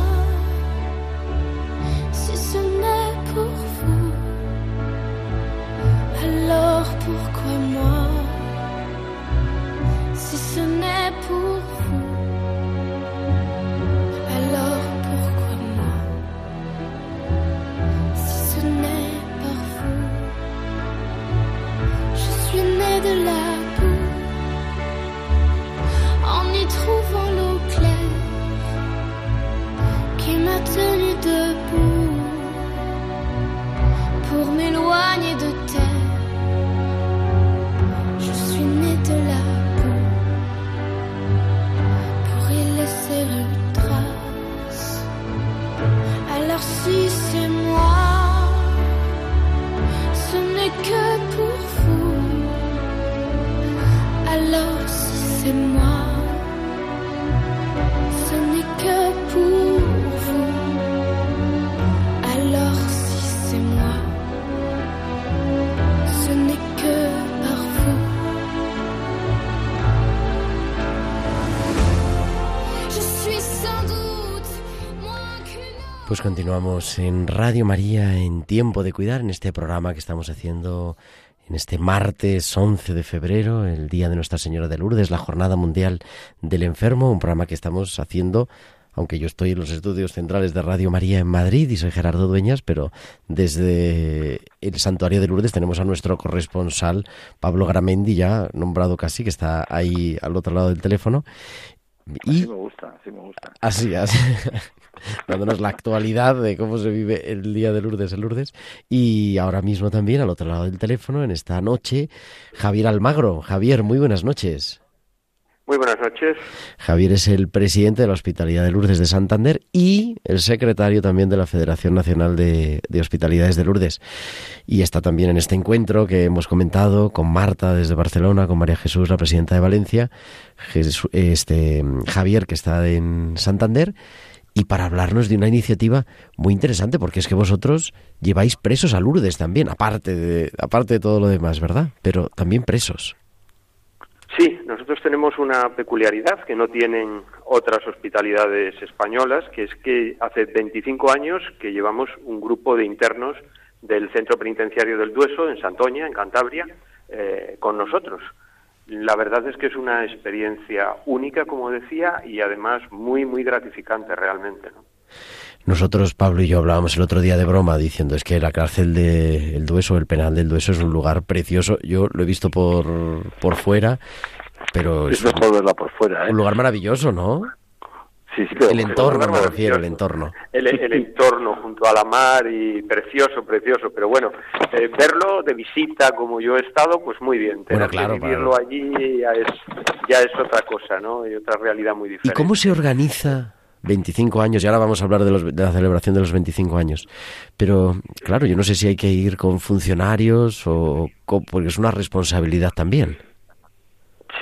[SPEAKER 1] continuamos en Radio María en Tiempo de Cuidar, en este programa que estamos haciendo en este martes 11 de febrero, el Día de Nuestra Señora de Lourdes, la Jornada Mundial del Enfermo, un programa que estamos haciendo, aunque yo estoy en los estudios centrales de Radio María en Madrid y soy Gerardo Dueñas, pero desde el Santuario de Lourdes tenemos a nuestro corresponsal Pablo Gramendi, ya nombrado casi, que está ahí al otro lado del teléfono. Y
[SPEAKER 3] Así me gusta, así me gusta.
[SPEAKER 1] Así, así. [laughs] Dándonos la actualidad de cómo se vive el día de Lourdes en Lourdes. Y ahora mismo también, al otro lado del teléfono, en esta noche, Javier Almagro. Javier, muy buenas noches.
[SPEAKER 7] Muy buenas noches.
[SPEAKER 1] Javier es el presidente de la Hospitalidad de Lourdes de Santander y el secretario también de la Federación Nacional de, de Hospitalidades de Lourdes. Y está también en este encuentro que hemos comentado con Marta desde Barcelona, con María Jesús, la presidenta de Valencia, Jesús- este, Javier que está en Santander y para hablarnos de una iniciativa muy interesante, porque es que vosotros lleváis presos a Lourdes también, aparte de, aparte de todo lo demás, ¿verdad? Pero también presos.
[SPEAKER 7] Sí, nosotros tenemos una peculiaridad que no tienen otras hospitalidades españolas, que es que hace 25 años que llevamos un grupo de internos del Centro Penitenciario del Dueso, en Santoña, en Cantabria, eh, con nosotros. La verdad es que es una experiencia única, como decía, y además muy, muy gratificante realmente. ¿no?
[SPEAKER 1] Nosotros, Pablo y yo, hablábamos el otro día de broma diciendo es que la cárcel del El Dueso, el penal del Dueso, es un lugar precioso. Yo lo he visto por, por fuera, pero
[SPEAKER 3] Es
[SPEAKER 1] es un,
[SPEAKER 3] mejor verla por fuera, ¿eh?
[SPEAKER 1] un lugar maravilloso, ¿no?
[SPEAKER 3] Sí, sí, pero
[SPEAKER 1] El entorno, me refiero, el entorno.
[SPEAKER 7] el, el entorno junto a la mar y precioso, precioso. Pero bueno, eh, verlo de visita como yo he estado, pues muy bien.
[SPEAKER 1] Bueno,
[SPEAKER 7] Tener que vivirlo
[SPEAKER 1] claro.
[SPEAKER 7] allí ya es, ya es otra cosa, ¿no? Y otra realidad muy
[SPEAKER 1] ¿Y
[SPEAKER 7] diferente.
[SPEAKER 1] cómo se organiza 25 años? Y ahora vamos a hablar de, los- de la celebración de los 25 años. Pero, claro, yo no sé si hay que ir con funcionarios o... porque es una responsabilidad también.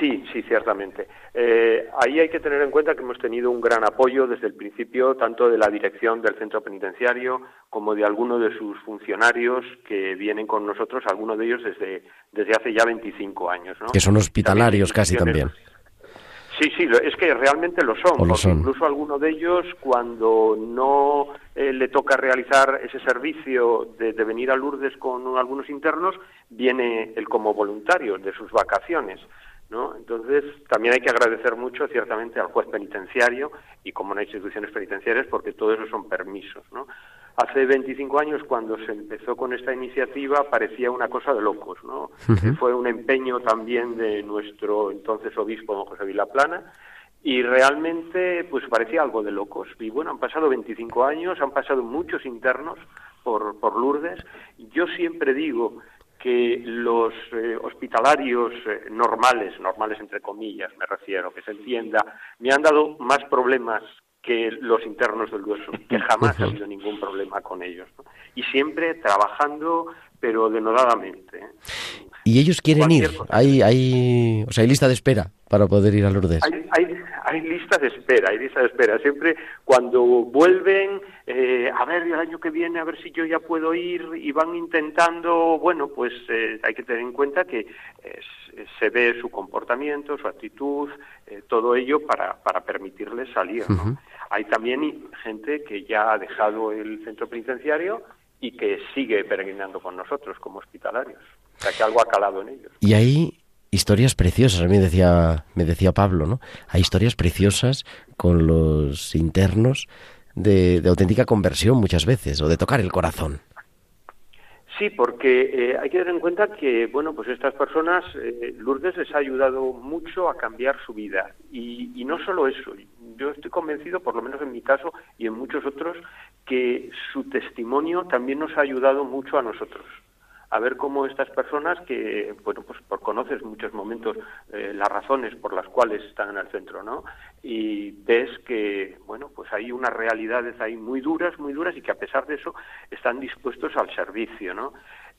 [SPEAKER 7] Sí, sí, ciertamente. Eh, ahí hay que tener en cuenta que hemos tenido un gran apoyo desde el principio, tanto de la dirección del centro penitenciario como de algunos de sus funcionarios que vienen con nosotros, algunos de ellos desde, desde hace ya 25 años. ¿no?
[SPEAKER 1] Que son hospitalarios
[SPEAKER 7] También
[SPEAKER 1] casi también.
[SPEAKER 7] Sí, sí, es que realmente lo son,
[SPEAKER 1] O lo son.
[SPEAKER 7] incluso alguno de ellos cuando no eh, le toca realizar ese servicio de, de venir a Lourdes con algunos internos, viene él como voluntario de sus vacaciones. ¿No? Entonces, también hay que agradecer mucho, ciertamente, al juez penitenciario y como no hay instituciones penitenciarias, porque todo eso son permisos. ¿no? Hace 25 años, cuando se empezó con esta iniciativa, parecía una cosa de locos. ¿no? Fue un empeño también de nuestro entonces obispo, don José Vilaplana, y realmente pues parecía algo de locos. Y bueno, han pasado 25 años, han pasado muchos internos por, por Lourdes. Yo siempre digo que los eh, hospitalarios eh, normales, normales entre comillas me refiero, que se entienda, me han dado más problemas que los internos del Dueso, que [laughs] jamás ha habido ningún problema con ellos. ¿no? Y siempre trabajando, pero denodadamente. ¿eh?
[SPEAKER 1] ¿Y ellos quieren
[SPEAKER 7] Cualquier
[SPEAKER 1] ir?
[SPEAKER 7] cosa.
[SPEAKER 1] Hay, hay, o sea, hay lista de espera para poder ir a Lourdes.
[SPEAKER 7] Hay listas de espera, hay listas de espera. Siempre cuando vuelven, eh, a ver, el año que viene, a ver si yo ya puedo ir, y van intentando, bueno, pues eh, hay que tener en cuenta que eh, se ve su comportamiento, su actitud, eh, todo ello para, para permitirles salir. ¿no? Hay también gente que ya ha dejado el centro penitenciario y que sigue peregrinando con nosotros como hospitalarios. O sea, que algo ha calado en ellos.
[SPEAKER 1] Y hay historias preciosas, a mí decía, me decía Pablo, ¿no? Hay historias preciosas con los internos de, de auténtica conversión muchas veces, o de tocar el corazón.
[SPEAKER 7] Sí, porque eh, hay que tener en cuenta que, bueno, pues estas personas, eh, Lourdes les ha ayudado mucho a cambiar su vida. Y no solo eso, yo estoy convencido, por lo menos en mi caso y en muchos otros, que su testimonio también nos ha ayudado mucho a nosotros. A ver cómo estas personas que, bueno, pues por conoces muchos momentos eh, las razones por las cuales están en el centro, ¿no? Y ves que, bueno, pues hay unas realidades ahí muy duras, muy duras y que a pesar de eso están dispuestos al servicio, ¿no?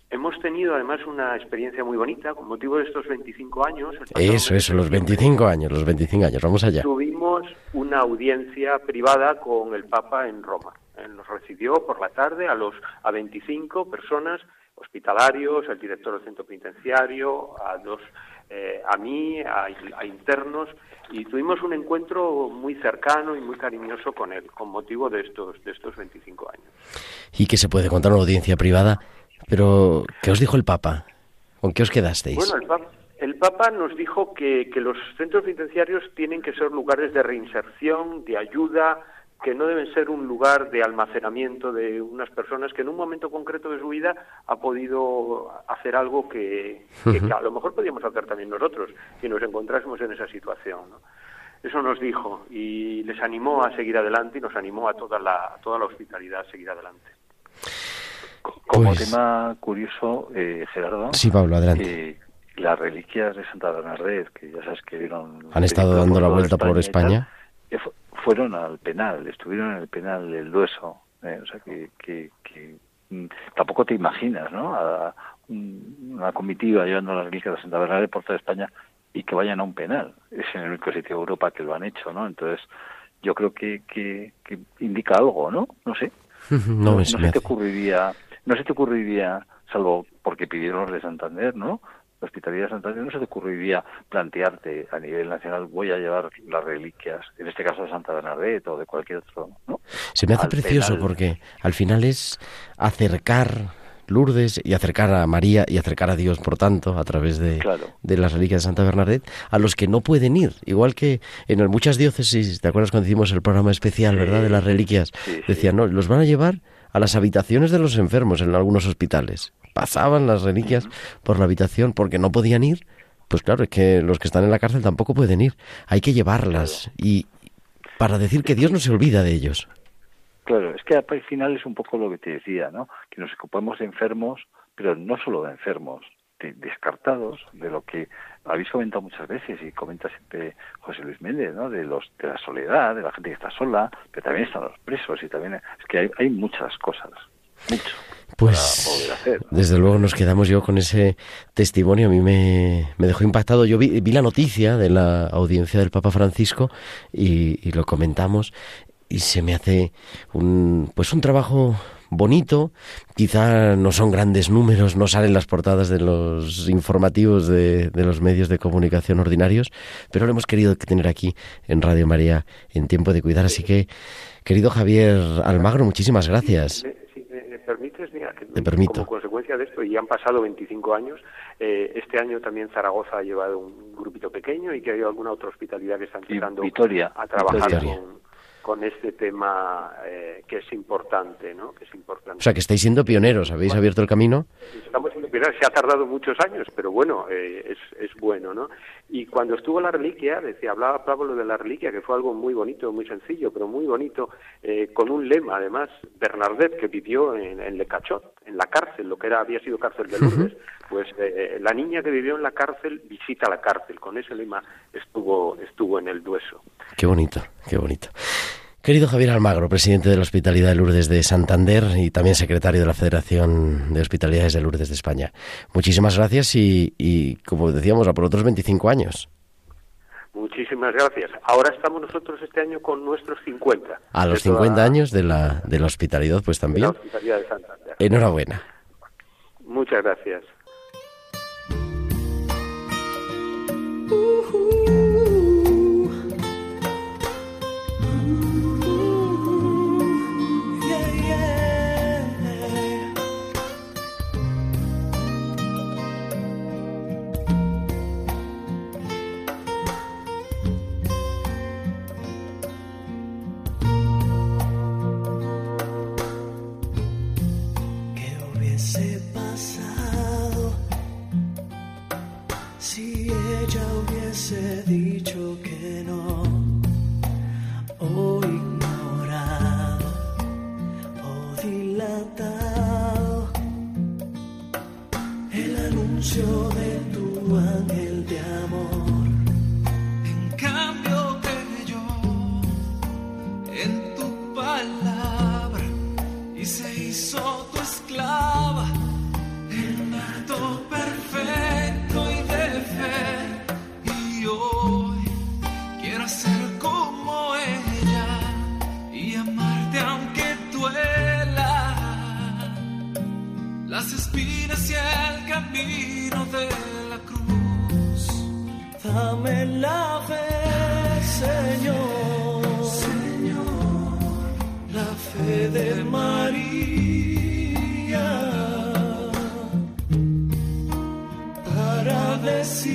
[SPEAKER 7] Hemos tenido además una experiencia muy bonita con motivo de estos 25 años.
[SPEAKER 1] Eso, eso, los
[SPEAKER 7] septiembre,
[SPEAKER 1] 25 años, los 25 años, vamos allá.
[SPEAKER 7] Tuvimos una audiencia privada con el Papa en Roma. Él nos recibió por la tarde a los a 25 personas hospitalarios, al director del centro penitenciario, a dos eh, a mí, a, a internos y tuvimos un encuentro muy cercano y muy cariñoso con él con motivo de estos de estos 25 años.
[SPEAKER 1] Y que se puede contar una audiencia privada, pero ¿qué os dijo el Papa? ¿Con qué os quedasteis?
[SPEAKER 7] Bueno, el Papa, el Papa nos dijo que, que los centros penitenciarios tienen que ser lugares de reinserción, de ayuda, que no deben ser un lugar de almacenamiento de unas personas que en un momento concreto de su vida ha podido hacer algo que, a lo mejor podíamos hacer también nosotros si nos encontrásemos en esa situación. ¿no? Eso nos dijo y les animó a seguir adelante y nos animó a toda la, a toda la hospitalidad a seguir adelante.
[SPEAKER 3] Como
[SPEAKER 1] Pues-
[SPEAKER 3] tema curioso, eh, Gerardo,
[SPEAKER 1] Sí, Pablo, adelante.
[SPEAKER 3] eh, las reliquias de Santa Bernadette, que ya sabes que vieron...
[SPEAKER 1] Han estado dando la vuelta por España.
[SPEAKER 3] Eh, fu- fueron al penal, estuvieron en el penal del Dueso. eh, o sea que, que, que, mm, tampoco te imaginas, ¿no? A un- una comitiva llevando las reliquias de Santa Bernadette por toda España y que vayan a un penal. Es en el único sitio de Europa que lo han hecho, ¿no? Entonces, yo creo que, que, que indica algo, ¿no? No sé. [laughs]
[SPEAKER 1] no,
[SPEAKER 3] no, se te ocurriría, no se te ocurriría, salvo porque pidieron los de Santander, ¿no? La Hospitalidad de Santander, no se te ocurriría plantearte a nivel nacional, voy a llevar las reliquias, en este caso de Santa Bernadette o de cualquier otro, ¿no?
[SPEAKER 1] Se me hace
[SPEAKER 3] al
[SPEAKER 1] precioso
[SPEAKER 3] penal.
[SPEAKER 1] porque al final es acercar Lourdes y acercar a María y acercar a Dios, por tanto, a través de,
[SPEAKER 3] Claro.
[SPEAKER 1] de las reliquias de Santa Bernadette, a los que no pueden ir. Igual que en muchas diócesis, ¿te acuerdas cuando hicimos el programa especial,
[SPEAKER 3] Sí,
[SPEAKER 1] verdad, de las reliquias?
[SPEAKER 3] sí.
[SPEAKER 1] Decían, no, los van a llevar a las habitaciones de los enfermos en algunos hospitales. Pasaban las reliquias por la habitación porque no podían ir. Pues claro, es que los que están en la cárcel tampoco pueden ir. Hay que llevarlas y para decir que Dios no se olvida de ellos.
[SPEAKER 3] Claro, es que al final es un poco lo que te decía, ¿no? Que nos ocupamos de enfermos, pero no solo de enfermos, de descartados, de lo que habéis comentado muchas veces y comenta siempre José Luis Méndez, ¿no? De los de la soledad, de la gente que está sola, pero también están los presos y también es que hay, hay muchas cosas, mucho
[SPEAKER 1] Pues desde luego nos quedamos yo con ese testimonio. A mí me, me dejó impactado. Yo vi, vi la noticia de la audiencia del Papa Francisco y, y lo comentamos y se me hace un pues un trabajo bonito. Quizá no son grandes números, no salen las portadas de los informativos de, de los medios de comunicación ordinarios, pero lo hemos querido tener aquí en Radio María en tiempo de cuidar. Así que, querido Javier Almagro, muchísimas gracias.
[SPEAKER 7] Permites, mira, que
[SPEAKER 1] Te permito.
[SPEAKER 7] como consecuencia de esto, y han pasado 25 años, eh, este año también Zaragoza ha llevado un grupito pequeño y que hay alguna otra hospitalidad que está
[SPEAKER 3] Y
[SPEAKER 7] empezando
[SPEAKER 3] Vitoria,
[SPEAKER 7] a trabajar
[SPEAKER 1] Vitoria.
[SPEAKER 7] con, con este tema eh, que es importante, ¿no? Que es importante.
[SPEAKER 1] O sea, que estáis siendo pioneros, habéis abierto el camino.
[SPEAKER 7] Estamos en pioneros, se ha tardado muchos años, pero bueno, eh, es, es bueno, ¿no? Y cuando estuvo la reliquia, decía, hablaba Pablo de la reliquia, que fue algo muy bonito, muy sencillo, pero muy bonito, eh, con un lema, además, Bernardet, que vivió en, en Le Cachot, en la cárcel, lo que era había sido cárcel de Lourdes, [laughs] pues eh, la niña que vivió en la cárcel visita la cárcel, con ese lema estuvo, estuvo en el Dueso.
[SPEAKER 1] Qué bonito, qué bonito. Querido Javier Almagro, presidente de la Hospitalidad de Lourdes de Santander y también secretario de la Federación de Hospitalidades de Lourdes de España. Muchísimas gracias y, y como decíamos, a por otros 25 años.
[SPEAKER 7] Muchísimas gracias. Ahora estamos nosotros este año con nuestros 50.
[SPEAKER 1] A los
[SPEAKER 7] De toda-
[SPEAKER 1] 50 años de la, de la hospitalidad, pues
[SPEAKER 7] de la
[SPEAKER 1] también.
[SPEAKER 7] Hospitalidad de Santander.
[SPEAKER 1] Enhorabuena.
[SPEAKER 7] Muchas gracias.
[SPEAKER 8] ¿Qué hubiese dicho que no? O ignorado o dilatado el anuncio quiero ser como ella y amarte aunque duela las espinas y el camino de la cruz. Dame la fe, Señor. Señor la fe de María para decirte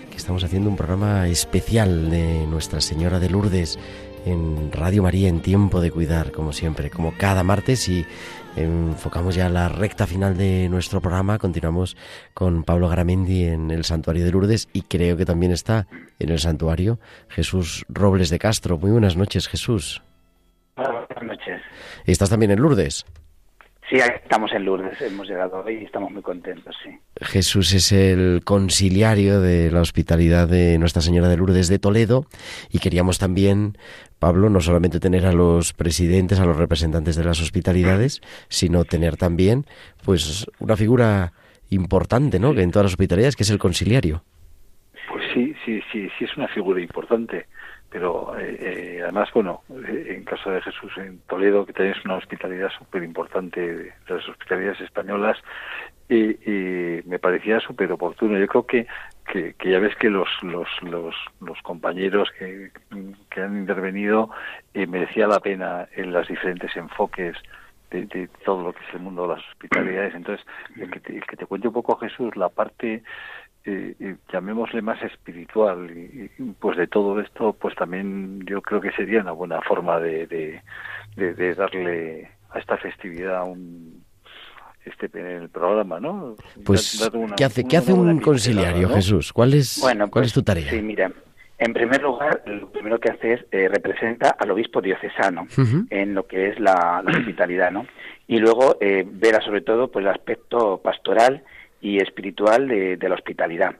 [SPEAKER 1] que estamos haciendo un programa especial de Nuestra Señora de Lourdes en Radio María en tiempo de cuidar, como siempre, como cada martes y enfocamos ya la recta final de nuestro programa. Continuamos con Pablo Garamendi en el Santuario de Lourdes y creo que también está en el santuario Jesús Robles de Castro. Muy buenas noches, Jesús.
[SPEAKER 9] Buenas noches.
[SPEAKER 1] ¿Estás también en Lourdes?
[SPEAKER 9] Sí, estamos en Lourdes, hemos llegado hoy y estamos muy contentos, sí.
[SPEAKER 1] Jesús es el conciliario de la hospitalidad de Nuestra Señora de Lourdes de Toledo y queríamos también, Pablo, no solamente tener a los presidentes, a los representantes de las hospitalidades, sino tener también pues una figura importante, ¿no? Que en todas las hospitalidades, que es el conciliario.
[SPEAKER 3] Sí, sí, es una figura importante, pero eh, eh, además, bueno, eh, en caso de Jesús en Toledo, que es una hospitalidad súper importante de las hospitalidades españolas, y, y me parecía súper oportuno. Yo creo que, que, que ya ves que los, los, los, los compañeros que, que han intervenido eh, merecía la pena en los diferentes enfoques de, de todo lo que es el mundo de las hospitalidades. Entonces, el que te, el que te cuente un poco, Jesús, la parte eh, llamémosle más espiritual y, y, pues de todo esto pues también yo creo que sería una buena forma de, de, de, de darle a esta festividad un este en el programa no
[SPEAKER 1] Pues
[SPEAKER 3] Dar- dar una-
[SPEAKER 1] ¿qué hace qué hace un conciliario. Jesús? ¿Cuál es
[SPEAKER 9] Bueno,
[SPEAKER 1] cuál
[SPEAKER 9] pues,
[SPEAKER 1] es tu tarea?
[SPEAKER 9] Sí, mira, en primer lugar, lo primero que hace es eh, representa al obispo diocesano en lo que es la, la hospitalidad, ¿no? Y luego eh, verá sobre todo pues el aspecto pastoral y espiritual de, la hospitalidad.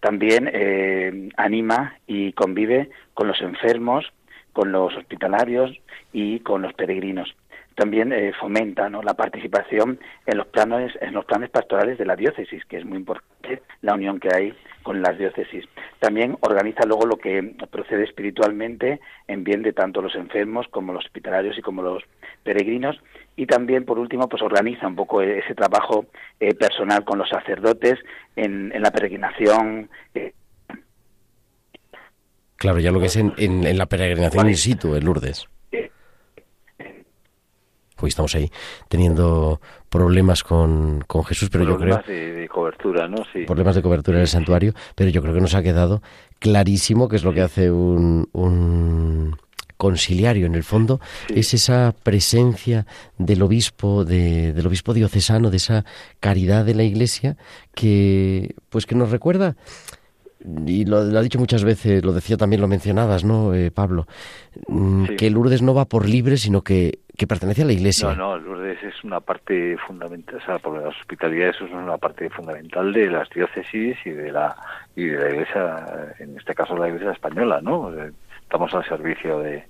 [SPEAKER 9] También eh, anima y convive con los enfermos, con los hospitalarios y con los peregrinos. También eh, fomenta ¿no? la participación en los planes en los planes pastorales de la diócesis, que es muy importante la unión que hay con las diócesis. También organiza luego lo que procede espiritualmente en bien de tanto los enfermos como los hospitalarios y como los peregrinos y también por último pues organiza un poco ese trabajo eh, personal con los sacerdotes en, en la peregrinación eh,
[SPEAKER 1] Claro, ya lo que es en, en- en la peregrinación in situ, en Lourdes. Pues estamos ahí teniendo problemas con, con Jesús, pero yo creo
[SPEAKER 3] Problemas de, cobertura no sí.
[SPEAKER 1] Problemas de cobertura en el santuario, pero yo creo que nos ha quedado clarísimo qué es lo que hace un, un conciliario, en el fondo, es esa presencia del obispo, de, del obispo diocesano, de esa caridad de la Iglesia que, pues que nos recuerda y lo, ha dicho muchas veces, lo decía también, lo mencionabas, ¿no, eh, Pablo? Mm, que Lourdes no va por libre, sino que, que pertenece a la Iglesia.
[SPEAKER 3] No, no, Lourdes es una parte fundamental, o sea, por las hospitalidades es una parte fundamental de las diócesis y de la y de la Iglesia, en este caso la Iglesia española, ¿no? Estamos al servicio de,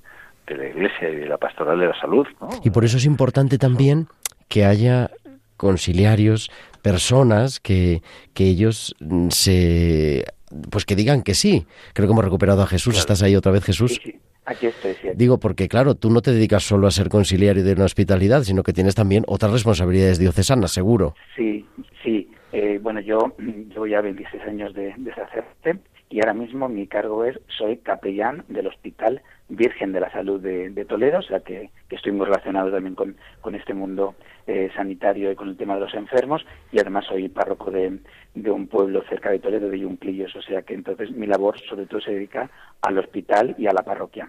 [SPEAKER 3] de la Iglesia y de la pastoral de la salud, ¿no?
[SPEAKER 1] Y por eso es importante también que haya conciliarios, personas que, que ellos se pues que digan que sí. Creo que hemos recuperado a Jesús. ¿Estás ahí otra vez, Jesús?
[SPEAKER 9] Sí, Aquí estoy,
[SPEAKER 1] Digo, porque claro, tú no te dedicas solo a ser conciliario de una hospitalidad, sino que tienes también otras responsabilidades diocesanas, seguro.
[SPEAKER 9] Sí, sí. Eh, bueno, yo llevo ya 26 años de, de sacerdote y ahora mismo mi cargo es, soy capellán del Hospital Virgen de la Salud de, Toledo, o sea que, estoy muy relacionado también con, con este mundo eh, sanitario y con el tema de los enfermos, y además soy párroco de, de un pueblo cerca de Toledo, de Yunquillos, o sea que entonces mi labor sobre todo se dedica al hospital y a la parroquia,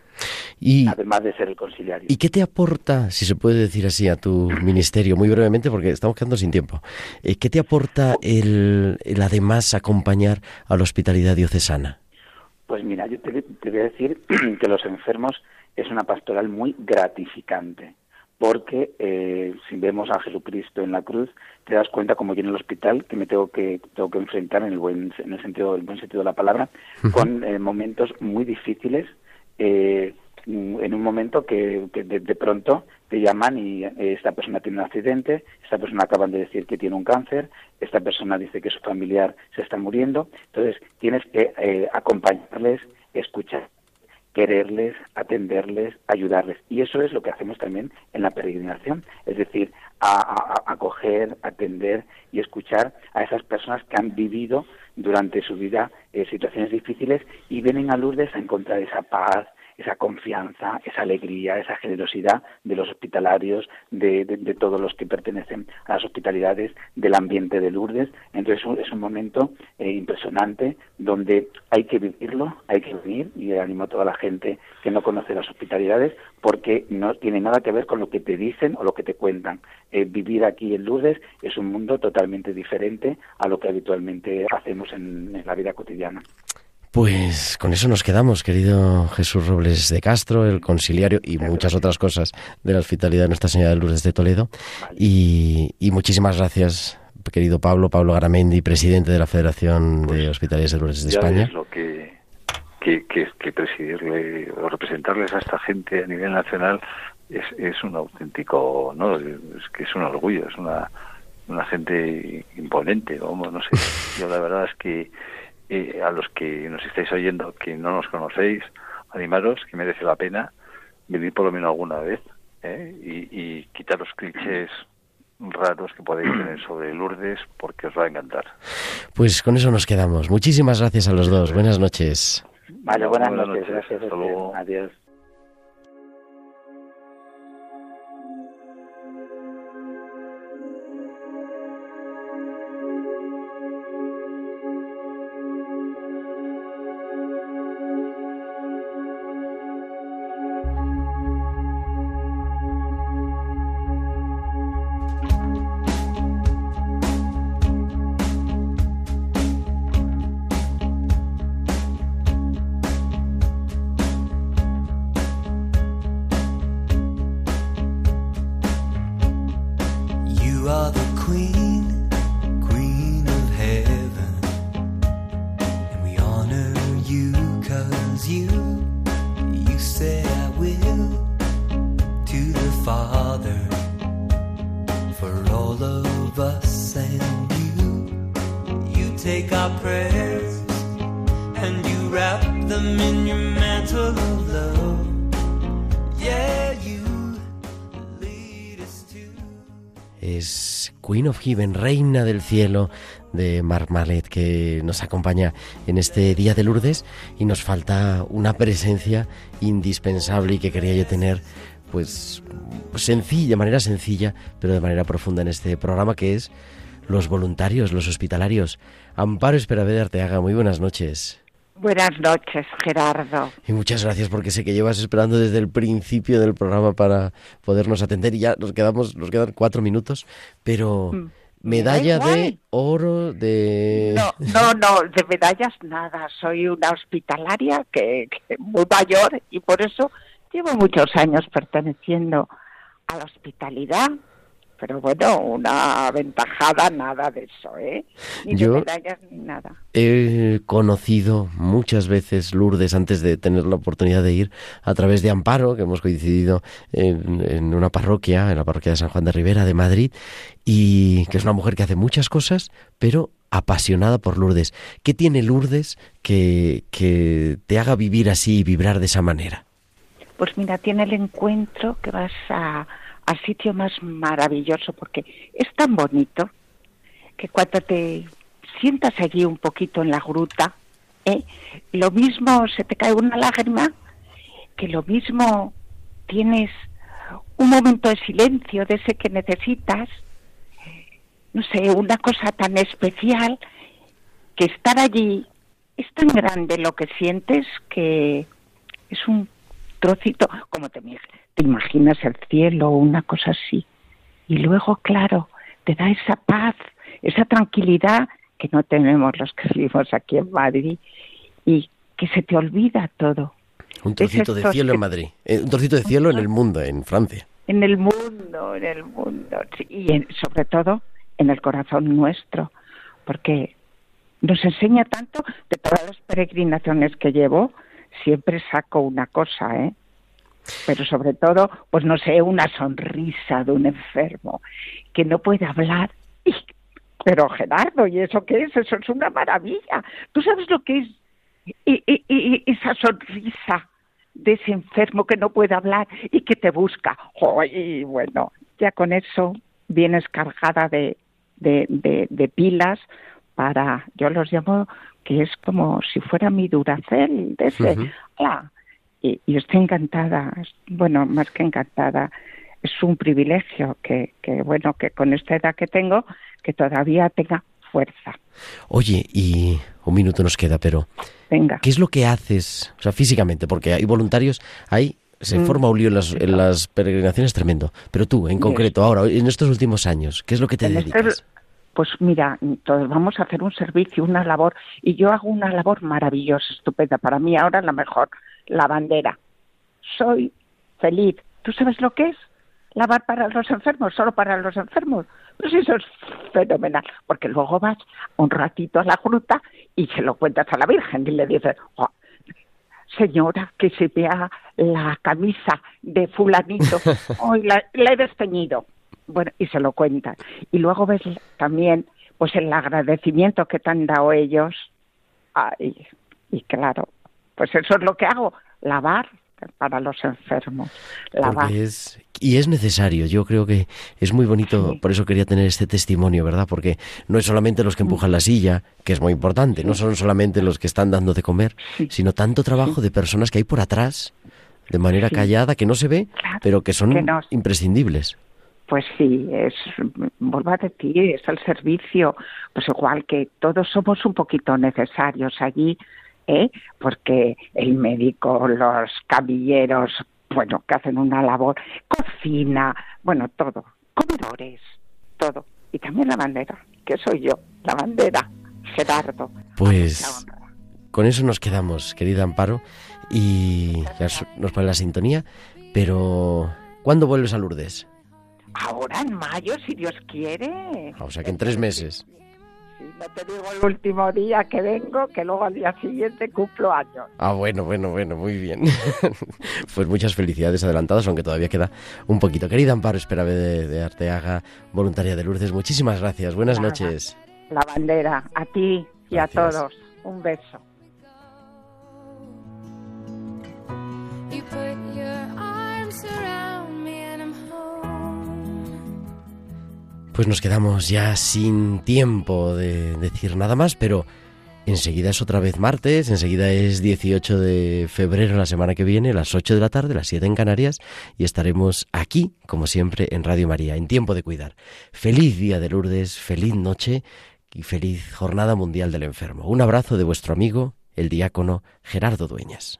[SPEAKER 9] y, además de ser el conciliario.
[SPEAKER 1] ¿Y qué te aporta, si se puede decir así, a tu ministerio, muy brevemente, porque estamos quedando sin tiempo, eh, qué te aporta el, el además acompañar a la hospitalidad diocesana?
[SPEAKER 9] Pues mira, yo te, voy a decir [clears throat] que los enfermos es una pastoral muy gratificante, porque eh, si vemos a Jesucristo en la cruz, te das cuenta como yo en el hospital que me tengo que tengo que enfrentar en el buen en el sentido el buen sentido de la palabra con eh, momentos muy difíciles. Eh, en un momento que, de, pronto te llaman y eh, esta persona tiene un accidente, esta persona acaban de decir que tiene un cáncer, esta persona dice que su familiar se está muriendo, entonces tienes que eh, acompañarles, escuchar, quererles, atenderles, ayudarles. Y eso es lo que hacemos también en la peregrinación, es decir, acoger, atender y escuchar a esas personas que han vivido durante su vida eh, situaciones difíciles y vienen a Lourdes a encontrar esa paz, esa confianza, esa alegría, esa generosidad de los hospitalarios, de, todos los que pertenecen a las hospitalidades del ambiente de Lourdes. Entonces es un momento eh, impresionante donde hay que vivirlo, hay que venir y animo a toda la gente que no conoce las hospitalidades porque no tiene nada que ver con lo que te dicen o lo que te cuentan. Eh, vivir aquí en Lourdes es un mundo totalmente diferente a lo que habitualmente hacemos en la vida cotidiana.
[SPEAKER 1] Pues con eso nos quedamos, querido Jesús Robles de Castro, el conciliario y muchas otras cosas de la hospitalidad de Nuestra Señora de Lourdes de Toledo. Y, muchísimas gracias, querido Pablo, Pablo Garamendi, presidente de la Federación de pues Hospitalidades de Lourdes de España.
[SPEAKER 3] Es lo que, que, que, presidirle o representarles a esta gente a nivel nacional es, es un auténtico, no, es que es un orgullo, es una, una gente imponente, vamos, no sé. [laughs] Yo la verdad es que y a los que nos estáis oyendo, que no nos conocéis, animaros, que merece la pena venir por lo menos alguna vez ¿eh? y, y quitar los clichés raros que podéis tener sobre Lourdes porque os va a encantar.
[SPEAKER 1] Pues con eso nos quedamos. Muchísimas gracias a los dos. Buenas noches.
[SPEAKER 9] Vale, buenas, noches. Gracias. Hasta luego. Adiós.
[SPEAKER 1] Reina del Cielo de Marc Malet, que nos acompaña en este día de Lourdes y nos falta una presencia indispensable y que quería yo tener pues sencilla, de manera sencilla, pero de manera profunda en este programa que es los voluntarios, los hospitalarios. Amparo Esperavé de Arteaga, muy buenas noches.
[SPEAKER 10] Buenas noches, Gerardo.
[SPEAKER 1] Y muchas gracias porque sé que llevas esperando desde el principio del programa para podernos atender y ya nos quedamos, nos quedan cuatro minutos, pero
[SPEAKER 10] Mm.
[SPEAKER 1] medalla
[SPEAKER 10] Me da
[SPEAKER 1] de oro de
[SPEAKER 10] No, no, no, de medallas nada. Soy una hospitalaria que, que muy mayor y por eso llevo muchos años perteneciendo a la hospitalidad. Pero bueno, una aventajada, nada de eso, ¿eh? Ni
[SPEAKER 1] Yo-
[SPEAKER 10] de medallas ni nada.
[SPEAKER 1] He conocido muchas veces Lourdes antes de tener la oportunidad de ir a través de Amparo, que hemos coincidido en, en una parroquia, en la parroquia de San Juan de Rivera de Madrid, y que es una mujer que hace muchas cosas, pero apasionada por Lourdes. ¿Qué tiene Lourdes que, que te haga vivir así y vibrar de esa manera?
[SPEAKER 10] Pues mira, tiene el encuentro que vas a, al sitio más maravilloso porque es tan bonito que cuando te sientas allí un poquito en la gruta, ¿eh? lo mismo se te cae una lágrima, que lo mismo tienes un momento de silencio de ese que necesitas, no sé, una cosa tan especial que estar allí es tan grande lo que sientes que es un trocito, como te, te imaginas el cielo o una cosa así. Y luego, claro, te da esa paz, esa tranquilidad que no tenemos los que vivimos aquí en Madrid y que se te olvida todo.
[SPEAKER 1] Un trocito de cielo
[SPEAKER 10] que-
[SPEAKER 1] en Madrid, eh, un trocito de cielo en el mundo, en Francia.
[SPEAKER 10] En el mundo, en el mundo. sí, y en- sobre todo en el corazón nuestro, porque nos enseña tanto de todas las peregrinaciones que llevo, siempre saco una cosa, ¿eh? Pero sobre todo, pues no sé, una sonrisa de un enfermo que no puede hablar. Pero Gerardo, ¿y eso qué es? Eso es una maravilla. ¿Tú sabes lo que es y, y- esa sonrisa de ese enfermo que no puede hablar y que te busca. Jo, Y bueno, ya con eso vienes cargada de, de, de- de pilas para, yo los llamo que es como si fuera mi duracel de ese. Y, y estoy encantada, bueno, más que encantada. Es un privilegio que, que, bueno, que con esta edad que tengo, que todavía tenga fuerza.
[SPEAKER 1] Oye, y un minuto nos queda, pero
[SPEAKER 10] Venga.
[SPEAKER 1] ¿qué es lo que haces, o sea, físicamente? Porque hay voluntarios, hay se
[SPEAKER 10] Mm.
[SPEAKER 1] forma un lío en las, en las peregrinaciones tremendo. Pero tú, en concreto, ahora, en estos últimos años, ¿qué es lo que te
[SPEAKER 10] En
[SPEAKER 1] dedicas?
[SPEAKER 10] este- pues mira, todos vamos a hacer un servicio, una labor, y yo hago una labor maravillosa, estupenda. Para mí ahora la mejor, la bandera. Soy feliz. ¿Tú sabes lo que es? Lavar para los enfermos, solo para los enfermos. Pues eso es fenomenal, porque luego vas un ratito a la gruta y se lo cuentas a la Virgen y le dices, "Oh, señora, que se vea la camisa de fulanito, [laughs] hoy la, la he desteñido. Bueno, y se lo cuentan. Y luego ves también pues el agradecimiento que te han dado ellos. Ay, y claro, pues eso es lo que hago, lavar para los enfermos. Lavar.
[SPEAKER 1] Porque es, y es necesario, yo creo que es muy bonito, por eso quería tener este testimonio, ¿verdad? Porque no es solamente los que empujan la silla, que es muy importante, no son solamente los que están dando de comer, sino tanto trabajo de personas que hay por atrás, de manera callada, que no se ve, pero que son
[SPEAKER 10] que no-
[SPEAKER 1] imprescindibles.
[SPEAKER 10] Pues sí, es, vuelvo a decir, es el servicio, pues igual que todos somos un poquito necesarios allí, ¿eh? porque el médico, los camilleros, bueno, que hacen una labor, cocina, bueno, todo, comedores, todo. Y también la bandera, que soy yo, la bandera, Gerardo.
[SPEAKER 1] Pues con eso nos quedamos, querida Amparo, y ya nos pone la sintonía, pero ¿cuándo vuelves a Lourdes?
[SPEAKER 10] Ahora en mayo, si Dios quiere.
[SPEAKER 1] Ah, O sea que en tres meses.
[SPEAKER 10] No te digo el último día que vengo, que luego al día siguiente cumplo años.
[SPEAKER 1] Ah, bueno, bueno, bueno, muy bien. [laughs] pues muchas felicidades adelantadas, aunque todavía queda un poquito. Querida Amparo, espérame de, de Arteaga, voluntaria de Lourdes, muchísimas gracias. Buenas
[SPEAKER 10] Nada.
[SPEAKER 1] noches.
[SPEAKER 10] La bandera, a ti y
[SPEAKER 1] Gracias.
[SPEAKER 10] a todos. Un beso.
[SPEAKER 1] Pues nos quedamos ya sin tiempo de decir nada más, pero enseguida es otra vez martes, enseguida es 18 de febrero la semana que viene, las 8 de la tarde, las 7 en Canarias, y estaremos aquí, como siempre, en Radio María, en tiempo de cuidar. Feliz día de Lourdes, feliz noche y feliz Jornada Mundial del Enfermo. Un abrazo de vuestro amigo el diácono Gerardo Dueñas.